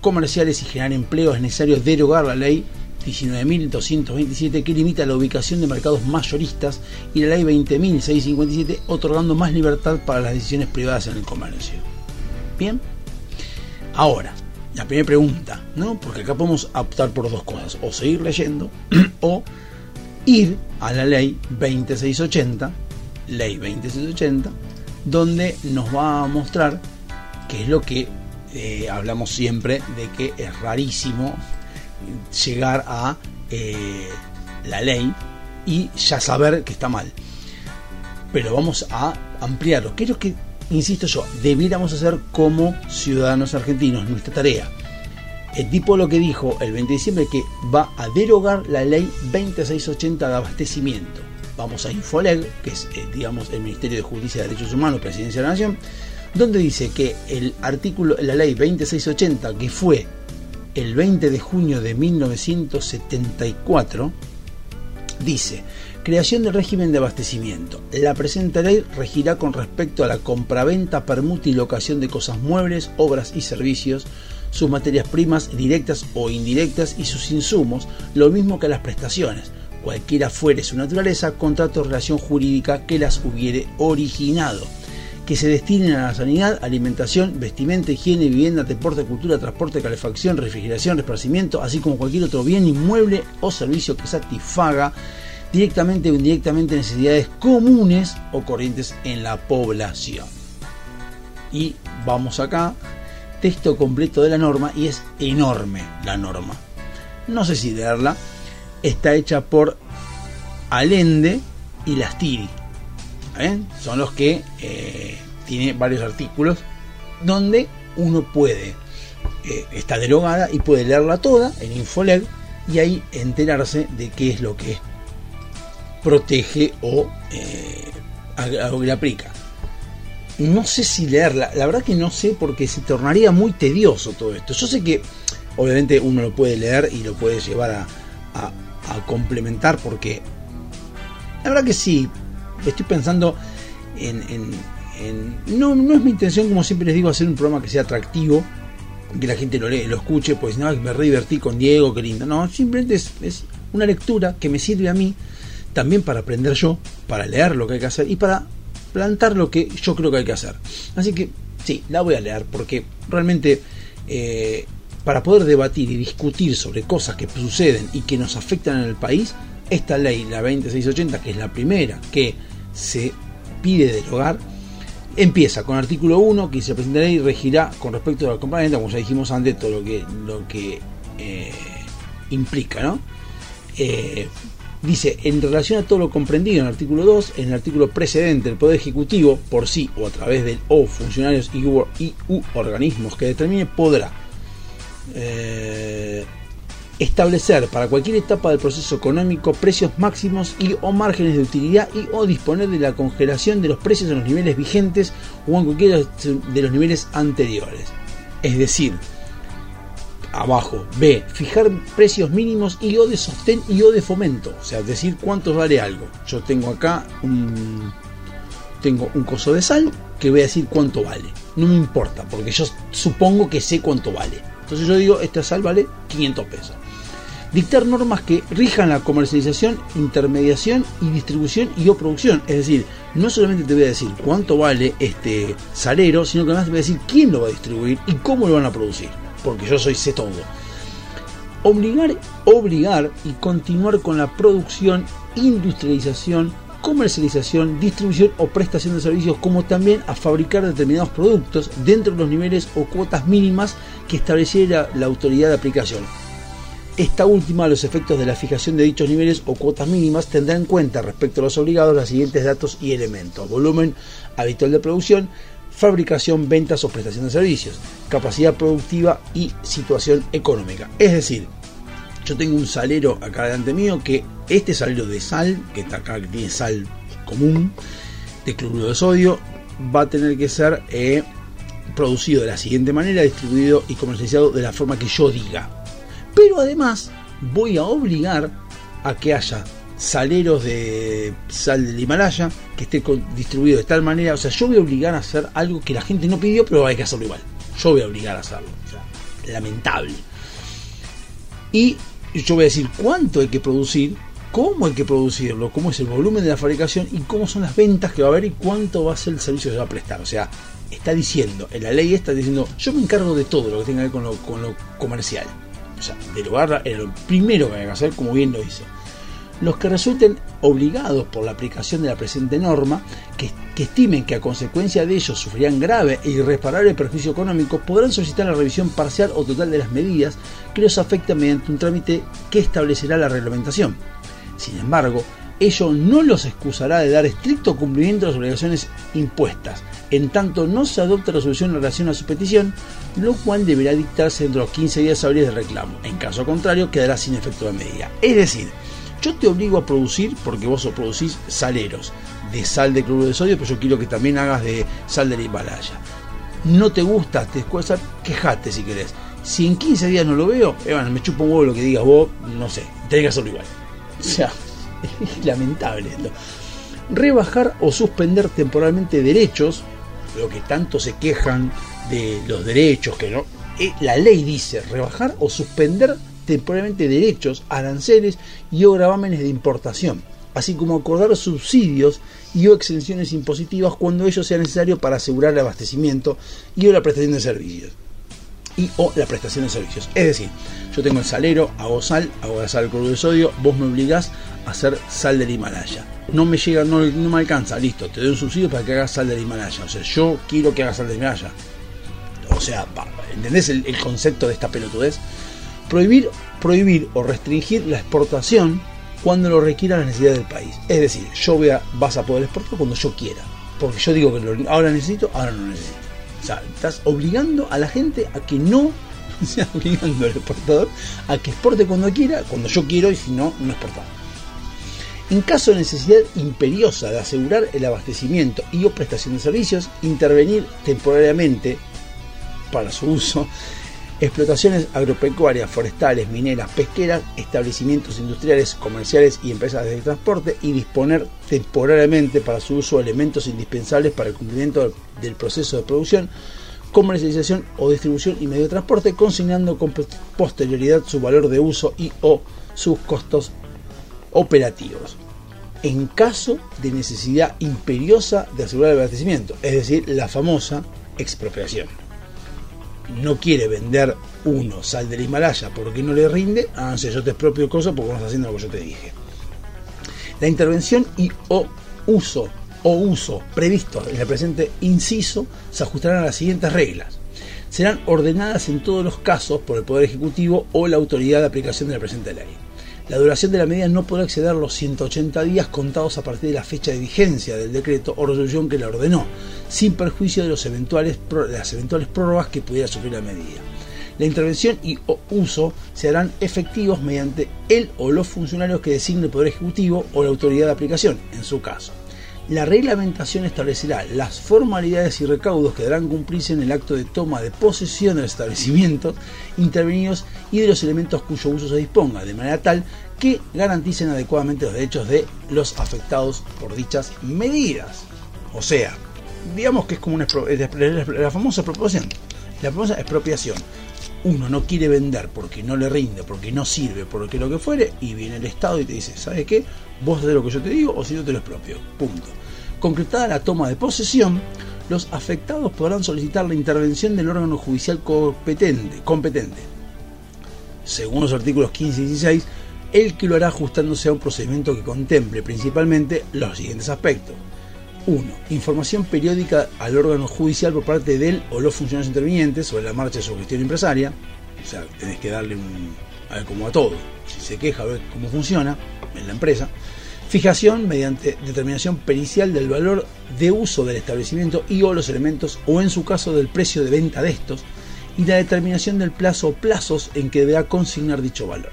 comerciales y generar empleo es necesario derogar la ley 19.227 que limita la ubicación de mercados mayoristas y la ley 20.657 otorgando más libertad para las decisiones privadas en el comercio. Bien, ahora, la primera pregunta, ¿no? Porque acá podemos optar por dos cosas, o seguir leyendo o ir a la ley 2680, ley 2680, donde nos va a mostrar qué es lo que eh, hablamos siempre de que es rarísimo llegar a eh, la ley y ya saber que está mal. Pero vamos a ampliarlo. ¿Qué es lo que insisto yo, debiéramos hacer como ciudadanos argentinos, nuestra tarea. El tipo lo que dijo el 20 de diciembre que va a derogar la ley 2680 de abastecimiento. Vamos a Infoleg, que es eh, digamos el Ministerio de Justicia y Derechos Humanos, Presidencia de la Nación, donde dice que el artículo, la ley 2680, que fue el 20 de junio de 1974, dice Creación del régimen de abastecimiento. La presente ley regirá con respecto a la compraventa, permuta y locación de cosas muebles, obras y servicios, sus materias primas directas o indirectas y sus insumos, lo mismo que las prestaciones, cualquiera fuere su naturaleza, contrato o relación jurídica que las hubiere originado que se destinen a la sanidad, alimentación, vestimenta, higiene, vivienda, deporte, cultura, transporte, calefacción, refrigeración, esparcimiento, así como cualquier otro bien inmueble o servicio que satisfaga directamente o indirectamente necesidades comunes o corrientes en la población. Y vamos acá, texto completo de la norma y es enorme la norma. No sé si leerla, está hecha por Allende y Lastiri. Son los que eh, tiene varios artículos donde uno puede, eh, está derogada y puede leerla toda en Infoleg y ahí enterarse de qué es lo que protege o eh, aplica. No sé si leerla, la verdad que no sé porque se tornaría muy tedioso todo esto. Yo sé que obviamente uno lo puede leer y lo puede llevar a, a complementar porque la verdad que sí, estoy pensando en, en, no, no es mi intención, como siempre les digo, hacer un programa que sea atractivo, que la gente lo lee, lo escuche, pues no, me re divertí con Diego, qué lindo. No, simplemente es, es una lectura que me sirve a mí también para aprender yo, para leer lo que hay que hacer y para plantar lo que yo creo que hay que hacer. Así que sí, la voy a leer porque realmente eh, para poder debatir y discutir sobre cosas que suceden y que nos afectan en el país, esta ley, la 2680, que es la primera que se pide derogar, empieza con artículo 1 que se presenta ley regirá con respecto a la compraventa, como ya dijimos antes, todo lo que, lo que eh, implica, ¿no? Eh, dice, en relación a todo lo comprendido en el artículo 2, en el artículo precedente, el Poder Ejecutivo, por sí o a través del o funcionarios y u, organismos que determine, podrá. Eh, establecer para cualquier etapa del proceso económico precios máximos y o márgenes de utilidad y o disponer de la congelación de los precios en los niveles vigentes o en cualquiera de los niveles anteriores. Es decir, abajo, B, fijar precios mínimos y o de sostén y o de fomento, o sea, decir cuánto vale algo. Yo tengo acá un tengo un coso de sal que voy a decir cuánto vale. No me importa, porque yo supongo que sé cuánto vale. Entonces yo digo, esta sal vale 500 pesos. Dictar normas que rijan la comercialización, intermediación y distribución y o producción. Es decir, no solamente te voy a decir cuánto vale este salero, sino que además te voy a decir quién lo va a distribuir y cómo lo van a producir. Porque yo soy sé todo. Obligar, obligar y continuar con la producción, industrialización, comercialización, distribución o prestación de servicios, como también a fabricar determinados productos dentro de los niveles o cuotas mínimas que estableciera la autoridad de aplicación. Esta última, los efectos de la fijación de dichos niveles o cuotas mínimas, tendrá en cuenta respecto a los obligados los siguientes datos y elementos. Volumen habitual de producción, fabricación, ventas o prestación de servicios, capacidad productiva y situación económica. Es decir, yo tengo un salero acá delante mío que este salero de sal, que está acá, que tiene sal común, de cloruro de sodio, va a tener que ser eh, producido de la siguiente manera, distribuido y comercializado de la forma que yo diga. Pero además voy a obligar a que haya saleros de sal del Himalaya que esté distribuido de tal manera, o sea, yo voy a obligar a hacer algo que la gente no pidió, pero hay que hacerlo igual. Yo voy a obligar a hacerlo. O sea, lamentable. Y yo voy a decir cuánto hay que producir, cómo hay que producirlo, cómo es el volumen de la fabricación y cómo son las ventas que va a haber y cuánto va a ser el servicio que se va a prestar. O sea, está diciendo, en la ley está diciendo, yo me encargo de todo lo que tenga que ver con lo, con lo comercial. O sea, derogarla era lo primero que hay que hacer, como bien lo hizo. Los que resulten obligados por la aplicación de la presente norma, que, estimen que a consecuencia de ello sufrirán grave e irreparable perjuicio económico, podrán solicitar la revisión parcial o total de las medidas que los afecten mediante un trámite que establecerá la reglamentación. Sin embargo, ello no los excusará de dar estricto cumplimiento a las obligaciones impuestas, en tanto no se adopte resolución en relación a su petición, lo cual deberá dictarse dentro de los 15 días hábiles de reclamo. En caso contrario, quedará sin efecto de medida. Es decir, yo te obligo a producir, porque vos producís saleros de sal de cloruro de sodio, pero yo quiero que también hagas de sal del Himalaya. No te gusta, te escueza, quejate si querés. Si en 15 días no lo veo, eh, bueno, me chupo un huevo lo que digas vos, no sé, tenés que hacerlo igual. O sea, es lamentable esto. Rebajar o suspender temporalmente derechos, lo que tanto se quejan de los derechos, que no. eh, La ley dice rebajar o suspender temporalmente derechos, aranceles y o gravámenes de importación, así como acordar subsidios y o exenciones impositivas cuando ello sea necesario para asegurar el abastecimiento y o la prestación de servicios y o la prestación de servicios. Es decir, yo tengo el salero, hago sal, hago la sal cloruro de sodio, vos me obligás a hacer sal del Himalaya. No me llega, no, me alcanza, listo, te doy un subsidio para que hagas sal del Himalaya. O sea, yo quiero que hagas sal del Himalaya. O sea, ¿entendés el concepto de esta pelotudez? Prohibir, prohibir o restringir la exportación cuando lo requiera la necesidad del país. Es decir, yo voy a, vas a poder exportar cuando yo quiera. Porque yo digo que lo- ahora necesito, ahora no necesito. O sea, estás obligando a la gente a que no, sea, obligando al exportador a que exporte cuando quiera, cuando yo quiero y si no, no exportar. En caso de necesidad imperiosa de asegurar el abastecimiento y o prestación de servicios, intervenir temporariamente para su uso explotaciones agropecuarias, forestales, mineras, pesqueras, establecimientos industriales, comerciales y empresas de transporte y disponer temporariamente para su uso elementos indispensables para el cumplimiento del proceso de producción, comercialización o distribución y medio de transporte, consignando con posterioridad su valor de uso y o sus costos operativos. En caso de necesidad imperiosa de asegurar el abastecimiento, es decir, la famosa expropiación no quiere vender uno sal del Himalaya porque no le rinde, sé, yo te expropio cosas porque no estás haciendo lo que yo te dije. La intervención y o uso o uso previsto en el presente inciso se ajustarán a las siguientes reglas. Serán ordenadas en todos los casos por el Poder Ejecutivo o la autoridad de aplicación de la presente ley. La duración de la medida no podrá exceder los 180 días contados a partir de la fecha de vigencia del decreto o resolución que la ordenó, sin perjuicio de, las eventuales prórrogas que pudiera sufrir la medida. La intervención y o uso se harán efectivos mediante el o los funcionarios que designe el Poder Ejecutivo o la autoridad de aplicación, en su caso. La reglamentación establecerá las formalidades y recaudos que deberán cumplirse en el acto de toma de posesión de los establecimientos intervenidos y de los elementos cuyo uso se disponga, de manera tal que garanticen adecuadamente los derechos de los afectados por dichas medidas. O sea, digamos que es como una la famosa expropiación. La famosa expropiación. Uno no quiere vender porque no le rinde, porque no sirve, porque lo que fuere, y viene el Estado y te dice, ¿sabes qué? Vos haces lo que yo te digo o si no te lo expropio. Punto. Concretada la toma de posesión, los afectados podrán solicitar la intervención del órgano judicial competente, competente según los artículos 15 y 16, el que lo hará ajustándose a un procedimiento que contemple principalmente los siguientes aspectos. 1. Información periódica al órgano judicial por parte del o los funcionarios intervinientes sobre la marcha de su gestión empresaria. O sea, tenés que darle un. A ver, como a todo. Si se queja, a ver cómo funciona en la empresa. Fijación mediante determinación pericial del valor de uso del establecimiento y o los elementos, o en su caso del precio de venta de estos, y la determinación del plazo o plazos en que deberá consignar dicho valor.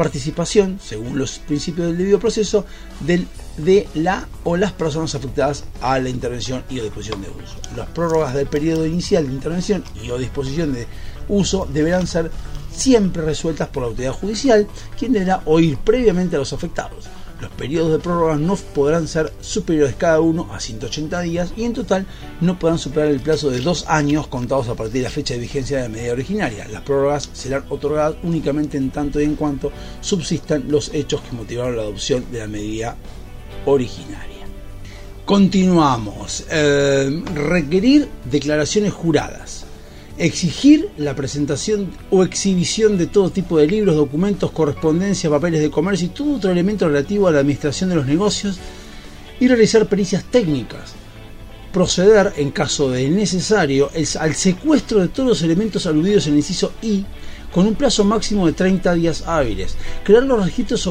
Participación, según los principios del debido proceso, del, de la o las personas afectadas a la intervención y o disposición de uso. Las prórrogas del periodo inicial de intervención y o disposición de uso deberán ser siempre resueltas por la autoridad judicial, quien deberá oír previamente a los afectados. Los periodos de prórroga no podrán ser superiores cada uno a 180 días y en total no podrán superar el plazo de dos años contados a partir de la fecha de vigencia de la medida originaria. Las prórrogas serán otorgadas únicamente en tanto y en cuanto subsistan los hechos que motivaron la adopción de la medida originaria. Continuamos. Eh, requerir declaraciones juradas. Exigir la presentación o exhibición de todo tipo de libros, documentos, correspondencia, papeles de comercio y todo otro elemento relativo a la administración de los negocios y realizar pericias técnicas. Proceder, en caso de necesario, al secuestro de todos los elementos aludidos en el inciso I con un plazo máximo de 30 días hábiles. Crear los registros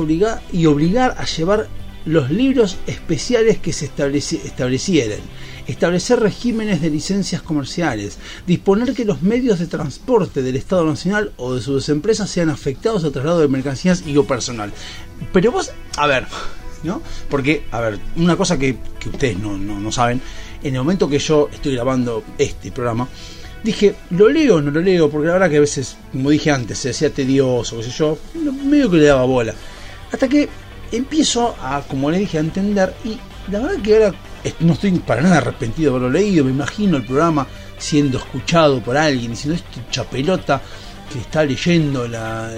y obligar a llevar los libros especiales que se estableci- establecieren. Establecer regímenes de licencias comerciales. Disponer que los medios de transporte del Estado Nacional o de sus empresas sean afectados al traslado de mercancías y o personal. Pero vos, a ver, ¿no? Porque, a ver, una cosa que, que ustedes no, no, no saben, en el momento que yo estoy grabando este programa, dije, ¿lo leo o no lo leo? Porque la verdad que a veces, como dije antes, se hacía tedioso, qué sé yo, medio que le daba bola. Hasta que empiezo a, como le dije, a entender y la verdad que ahora no estoy para nada arrepentido de haberlo leído, me imagino el programa siendo escuchado por alguien diciendo esto chapelota que está leyendo la-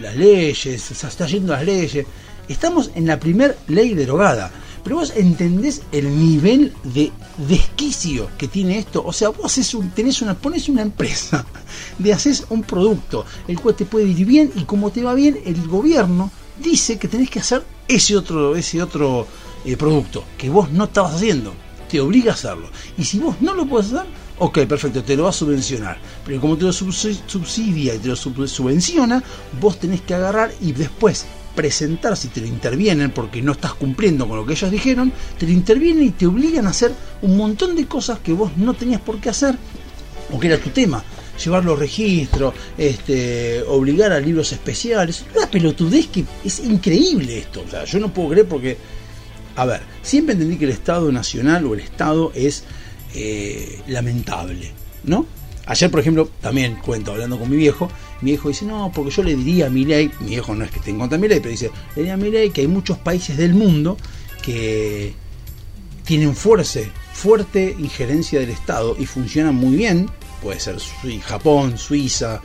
las leyes, o sea, está yendo las leyes. Estamos en la primer ley derogada. Pero vos entendés el nivel de desquicio que tiene esto. O sea, vos haces un, tenés una, pones una empresa, de haces un producto, el cual te puede ir bien y como te va bien, el gobierno dice que tenés que hacer ese otro, ese otro eh, producto que vos no estabas haciendo. Te obliga a hacerlo. Y si vos no lo puedes hacer, ok, perfecto, te lo va a subvencionar. Pero como te lo subsi- subsidia y te lo sub- subvenciona, vos tenés que agarrar y después presentar si te lo intervienen porque no estás cumpliendo con lo que ellos dijeron, te lo intervienen y te obligan a hacer un montón de cosas que vos no tenías por qué hacer o que era tu tema. Llevar los registros, este, obligar a libros especiales, una pelotudez que es increíble esto. O sea, yo no puedo creer porque, a ver, siempre entendí que el Estado Nacional o el Estado es eh, lamentable, ¿no? Ayer, por ejemplo, también cuento, hablando con mi viejo, mi viejo dice, no, porque yo le diría a mi ley, mi viejo no es que esté en contra de pero dice, le diría a mi ley que hay muchos países del mundo que tienen fuerte, fuerte injerencia del Estado y funcionan muy bien, puede ser Japón, Suiza.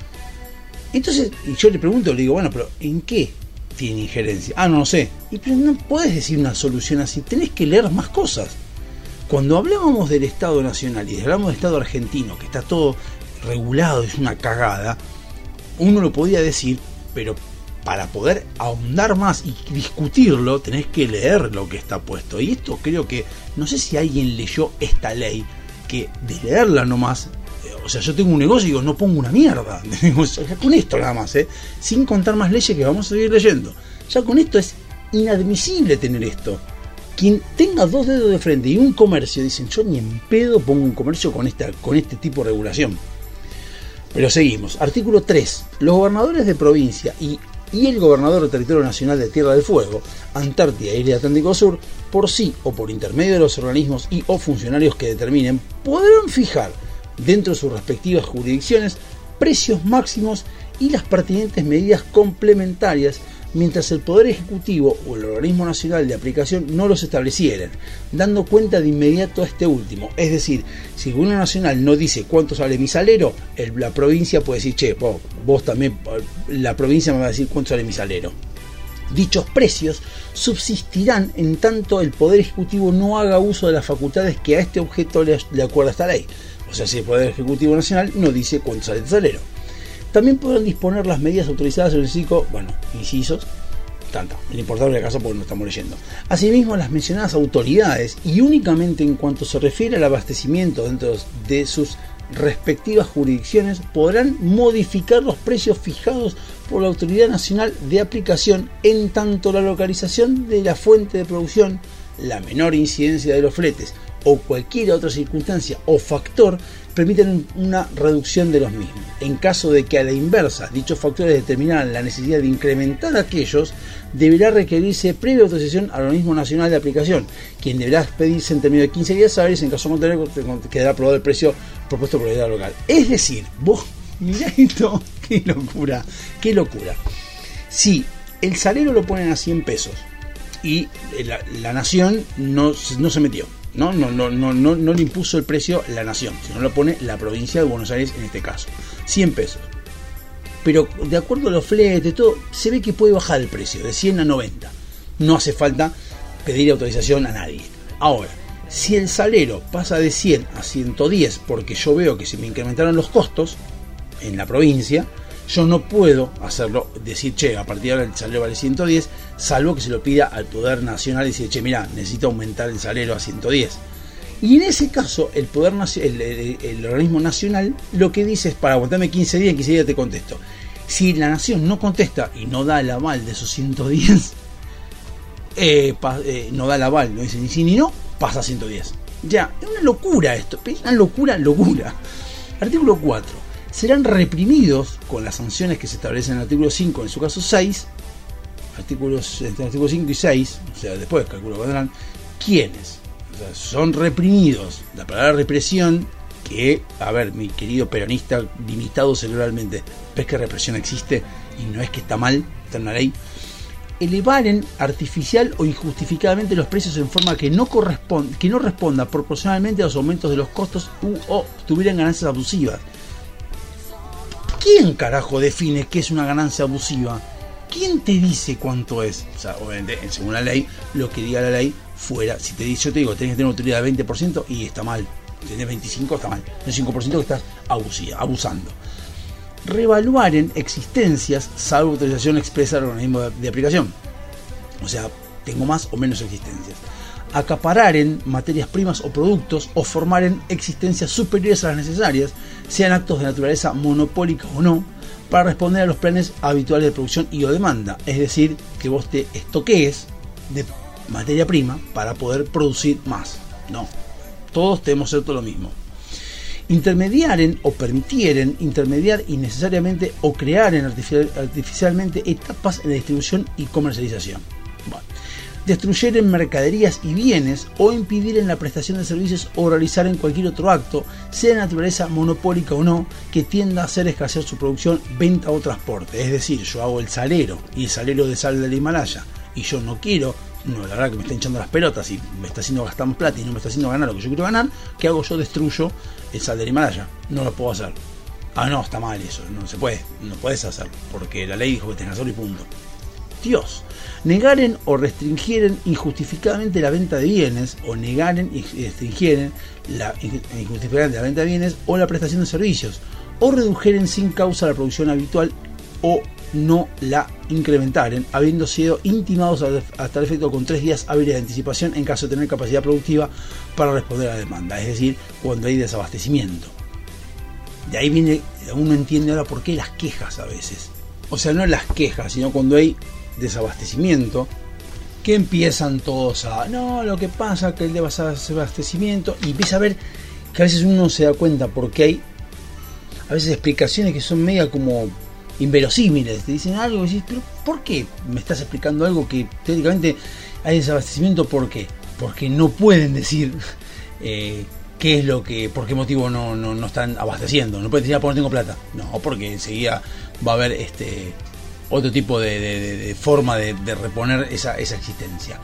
Entonces, y yo le pregunto, le digo, bueno, pero ¿en qué tiene injerencia? Ah, no lo sé. Y pero no puedes decir una solución así, tenés que leer más cosas. Cuando hablábamos del Estado Nacional y hablamos del Estado argentino, que está todo regulado, es una cagada, uno lo podía decir, pero para poder ahondar más y discutirlo, tenés que leer lo que está puesto. Y esto creo que, no sé si alguien leyó esta ley, que de leerla nomás, o sea, yo tengo un negocio y digo, no pongo una mierda. Con esto nada más, ¿eh? sin contar más leyes que vamos a seguir leyendo. Ya con esto es inadmisible tener esto. Quien tenga dos dedos de frente y un comercio, dicen, yo ni en pedo pongo un comercio con, esta, con este tipo de regulación. Pero seguimos. Artículo 3. Los gobernadores de provincia y, y el gobernador del territorio nacional de Tierra del Fuego, Antártida y el Atlántico Sur, por sí o por intermedio de los organismos y o funcionarios que determinen, podrán fijar dentro de sus respectivas jurisdicciones precios máximos y las pertinentes medidas complementarias mientras el Poder Ejecutivo o el organismo nacional de aplicación no los establecieran, dando cuenta de inmediato a este último. Es decir, si el gobierno nacional no dice cuánto sale mi salero, la provincia puede decir, che, vos, también, la provincia me va a decir cuánto sale mi salero. Dichos precios subsistirán en tanto el Poder Ejecutivo no haga uso de las facultades que a este objeto le acuerda esta ley. O sea, si el Poder Ejecutivo Nacional no dice cuánto sale el salero. También podrán disponer las medidas autorizadas en el ciclo, bueno, incisos, tanto, el importable de casa porque no estamos leyendo. Asimismo, las mencionadas autoridades, y únicamente en cuanto se refiere al abastecimiento dentro de sus respectivas jurisdicciones, podrán modificar los precios fijados por la Autoridad Nacional de Aplicación en tanto la localización de la fuente de producción, la menor incidencia de los fletes o cualquier otra circunstancia o factor permiten una reducción de los mismos. En caso de que a la inversa dichos factores determinaran la necesidad de incrementar aquellos, deberá requerirse previa autorización al organismo nacional de aplicación, quien deberá expedirse en término de 15 días hábiles, en caso contrario quedará aprobado el precio propuesto por la autoridad local. Es decir, vos mirá esto, qué locura, qué locura. Si el salero lo ponen a 100 pesos y la, la nación no, no se metió, ¿no? No, no, no, no, le impuso el precio la nación, sino lo pone la provincia de Buenos Aires en este caso. 100 pesos. Pero de acuerdo a los fletes, todo, se ve que puede bajar el precio de 100 a 90. No hace falta pedir autorización a nadie. Ahora, si el salero pasa de 100 a 110 porque yo veo que se me incrementaron los costos en la provincia, yo no puedo hacerlo, decir, che, a partir de ahora el salero vale 110, salvo que se lo pida al Poder Nacional y decir, che, mira, necesito aumentar el salero a 110. Y en ese caso, el poder el, el- organismo nacional lo que dice es para aguantarme 15 días, en 15 días te contesto. Si la nación no contesta y no da el aval de esos 110, eh, eh, no da el aval, no dice ni sí ni no, pasa a 110. Ya, es una locura esto, es una locura, locura. Artículo 4. Serán reprimidos con las sanciones que se establecen en el artículo 5, en su caso 6, artículos, entre artículo 5 y 6, o sea, después calculo que vendrán, ¿quiénes? Son reprimidos. La palabra represión, que, a ver, mi querido peronista limitado cerebralmente, ves que represión existe y no es que está mal, está en la ley, elevaren artificial o injustificadamente los precios en forma que no corresponda, que no responda proporcionalmente a los aumentos de los costos u, o tuvieran ganancias abusivas. ¿Quién carajo define qué es una ganancia abusiva? ¿Quién te dice cuánto es? O sea, obviamente, según la ley, lo que diga la ley fuera. Si te dice, yo te digo, tenés que tener una utilidad de 20% y está mal. Si tenés 25 está mal. El 5% que estás abusiva, abusando. Revaluar en existencias, salvo autorización expresa del organismo de aplicación. O sea, tengo más o menos existencias. Acaparar en materias primas o productos o formar en existencias superiores a las necesarias, sean actos de naturaleza monopólica o no, para responder a los planes habituales de producción y o demanda. Es decir, que vos te estoquees de materia prima para poder producir más. No, todos tenemos todo lo mismo. Intermediaren o permitieren intermediar innecesariamente o crear en artificial- artificialmente etapas de distribución y comercialización. Bueno. Destruyer en mercaderías y bienes o impedir en la prestación de servicios o realizar en cualquier otro acto, sea naturaleza monopólica o no, que tienda a hacer escasear su producción, venta o transporte. Es decir, yo hago el salero y el salero de sal del Himalaya y yo no quiero, no, la verdad que me está hinchando las pelotas y me está haciendo gastar plata y no me está haciendo ganar lo que yo quiero ganar, ¿qué hago? Yo destruyo el sal del Himalaya. No lo puedo hacer. Ah, no, está mal eso, no se puede, no puedes hacerlo, porque la ley dijo que tengas que y punto. Dios. Negaren o restringieren injustificadamente la venta de bienes, o negaren y restringieren la injustificadamente la venta de bienes o la prestación de servicios, o redujeren sin causa la producción habitual o no la incrementaren, habiendo sido intimados hasta el efecto con tres días hábiles de anticipación en caso de tener capacidad productiva para responder a la demanda, es decir, cuando hay desabastecimiento. De ahí viene, uno entiende ahora por qué las quejas a veces. O sea, no las quejas, sino cuando hay desabastecimiento, que empiezan todos a, no, lo que pasa que el desabastecimiento, y empieza a ver que a veces uno se da cuenta porque hay, a veces explicaciones que son media como inverosímiles. Te dicen algo y dices, pero ¿por qué me estás explicando algo que teóricamente hay desabastecimiento? ¿Por qué? Porque no pueden decir eh, qué es lo que, por qué motivo no, no, no están abasteciendo. No pueden decir, ah, porque no tengo plata. No, porque enseguida va a haber este otro tipo de, forma de, reponer esa, esa existencia.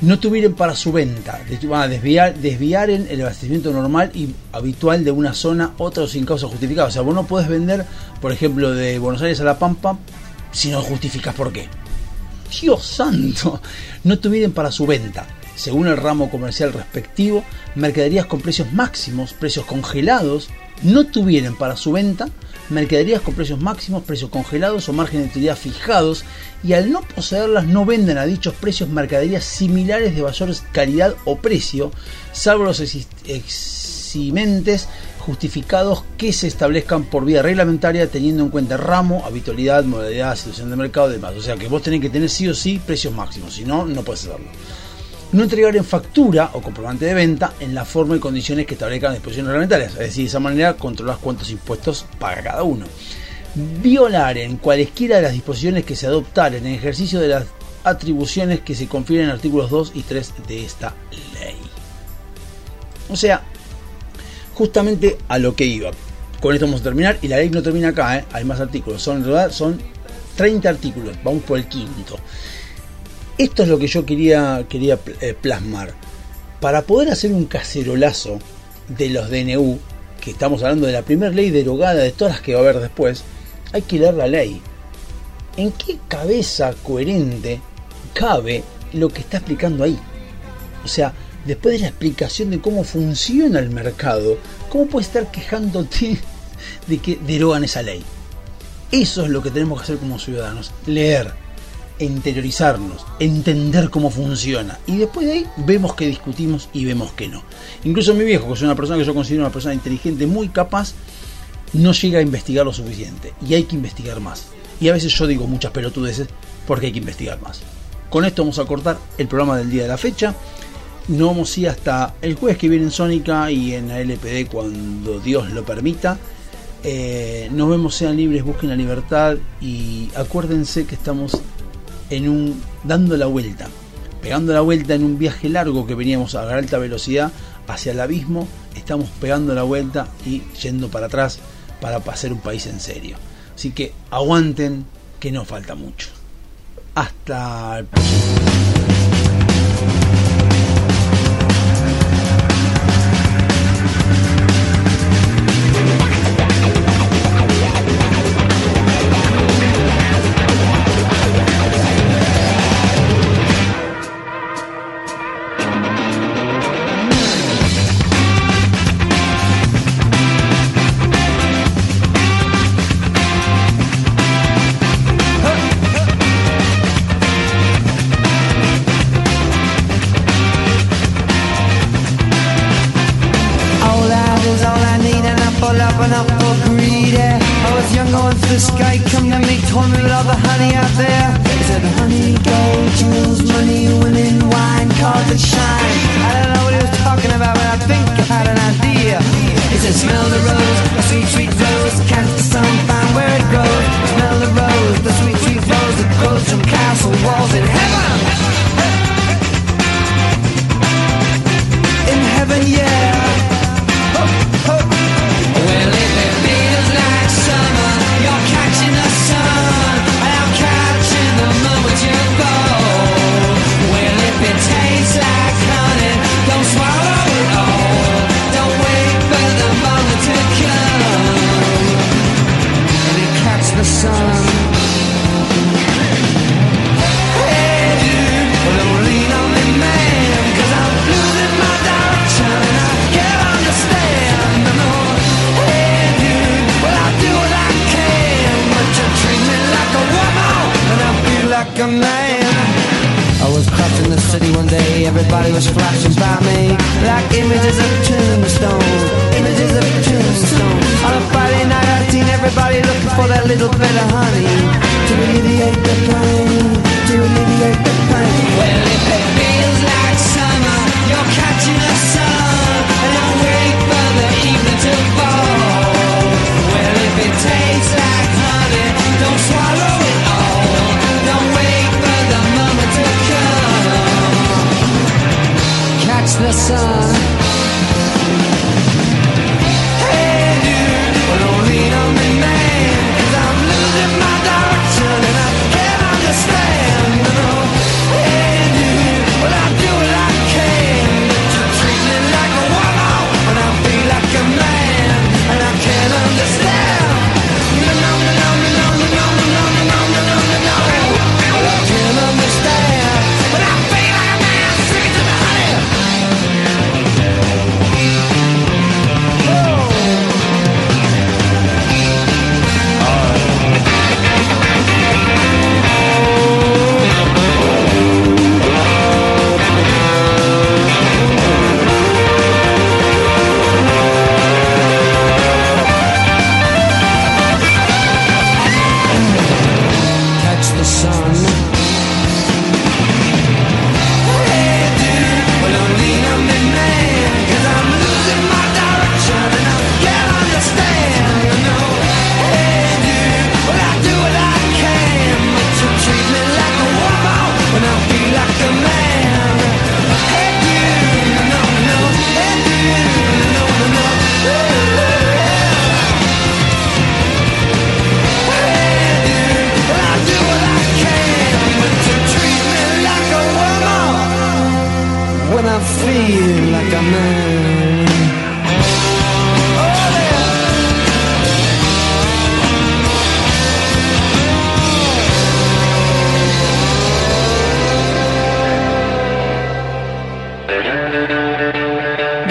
No tuvieron para su venta, van a desviar, desviar en el abastecimiento normal y habitual de una zona, otro sin causa justificada. O sea, vos no podés vender, por ejemplo, de Buenos Aires a La Pampa si no justificas por qué. Dios santo, no tuvieron para su venta, según el ramo comercial respectivo, mercaderías con precios máximos, precios congelados, no tuvieron para su venta mercaderías con precios máximos, precios congelados o margen de utilidad fijados y al no poseerlas no venden a dichos precios mercaderías similares de mayor calidad o precio, salvo los eximentes justificados que se establezcan por vía reglamentaria teniendo en cuenta ramo, habitualidad, modalidad, situación de mercado y demás. O sea que vos tenés que tener sí o sí precios máximos, si no, no puedes hacerlo. No entregar en factura o comprobante de venta en la forma y condiciones que establezcan las disposiciones reglamentarias. Es decir, de esa manera controlas cuántos impuestos paga cada uno. Violar en cualesquiera de las disposiciones que se adoptaren en ejercicio de las atribuciones que se confieren en artículos 2 y 3 de esta ley. O sea, justamente a lo que iba. Con esto vamos a terminar y la ley no termina acá, ¿eh? hay más artículos. Son, en realidad, son 30 artículos, vamos por el quinto. Esto es lo que yo quería, quería eh, plasmar. Para poder hacer un cacerolazo de los DNU, que estamos hablando de la primera ley derogada de todas las que va a haber después, hay que leer la ley. ¿En qué cabeza coherente cabe lo que está explicando ahí? O sea, después de la explicación de cómo funciona el mercado, ¿cómo puedes estar quejándote de que derogan esa ley? Eso es lo que tenemos que hacer como ciudadanos, leer, interiorizarnos, entender cómo funciona. Y después de ahí vemos que discutimos y vemos que no. Incluso mi viejo, que es una persona que yo considero una persona inteligente, muy capaz, no llega a investigar lo suficiente. Y hay que investigar más. Y a veces yo digo muchas pelotudeces porque hay que investigar más. Con esto vamos a cortar el programa del día de la fecha. No vamos a ir hasta el jueves que viene en Sónica y en la LPD cuando Dios lo permita. Eh, nos vemos, sean libres, busquen la libertad y acuérdense que estamos en un dando la vuelta, pegando la vuelta en un viaje largo que veníamos a alta velocidad hacia el abismo, estamos pegando la vuelta y yendo para atrás para hacer un país en serio. Así que aguanten que no falta mucho. Hasta.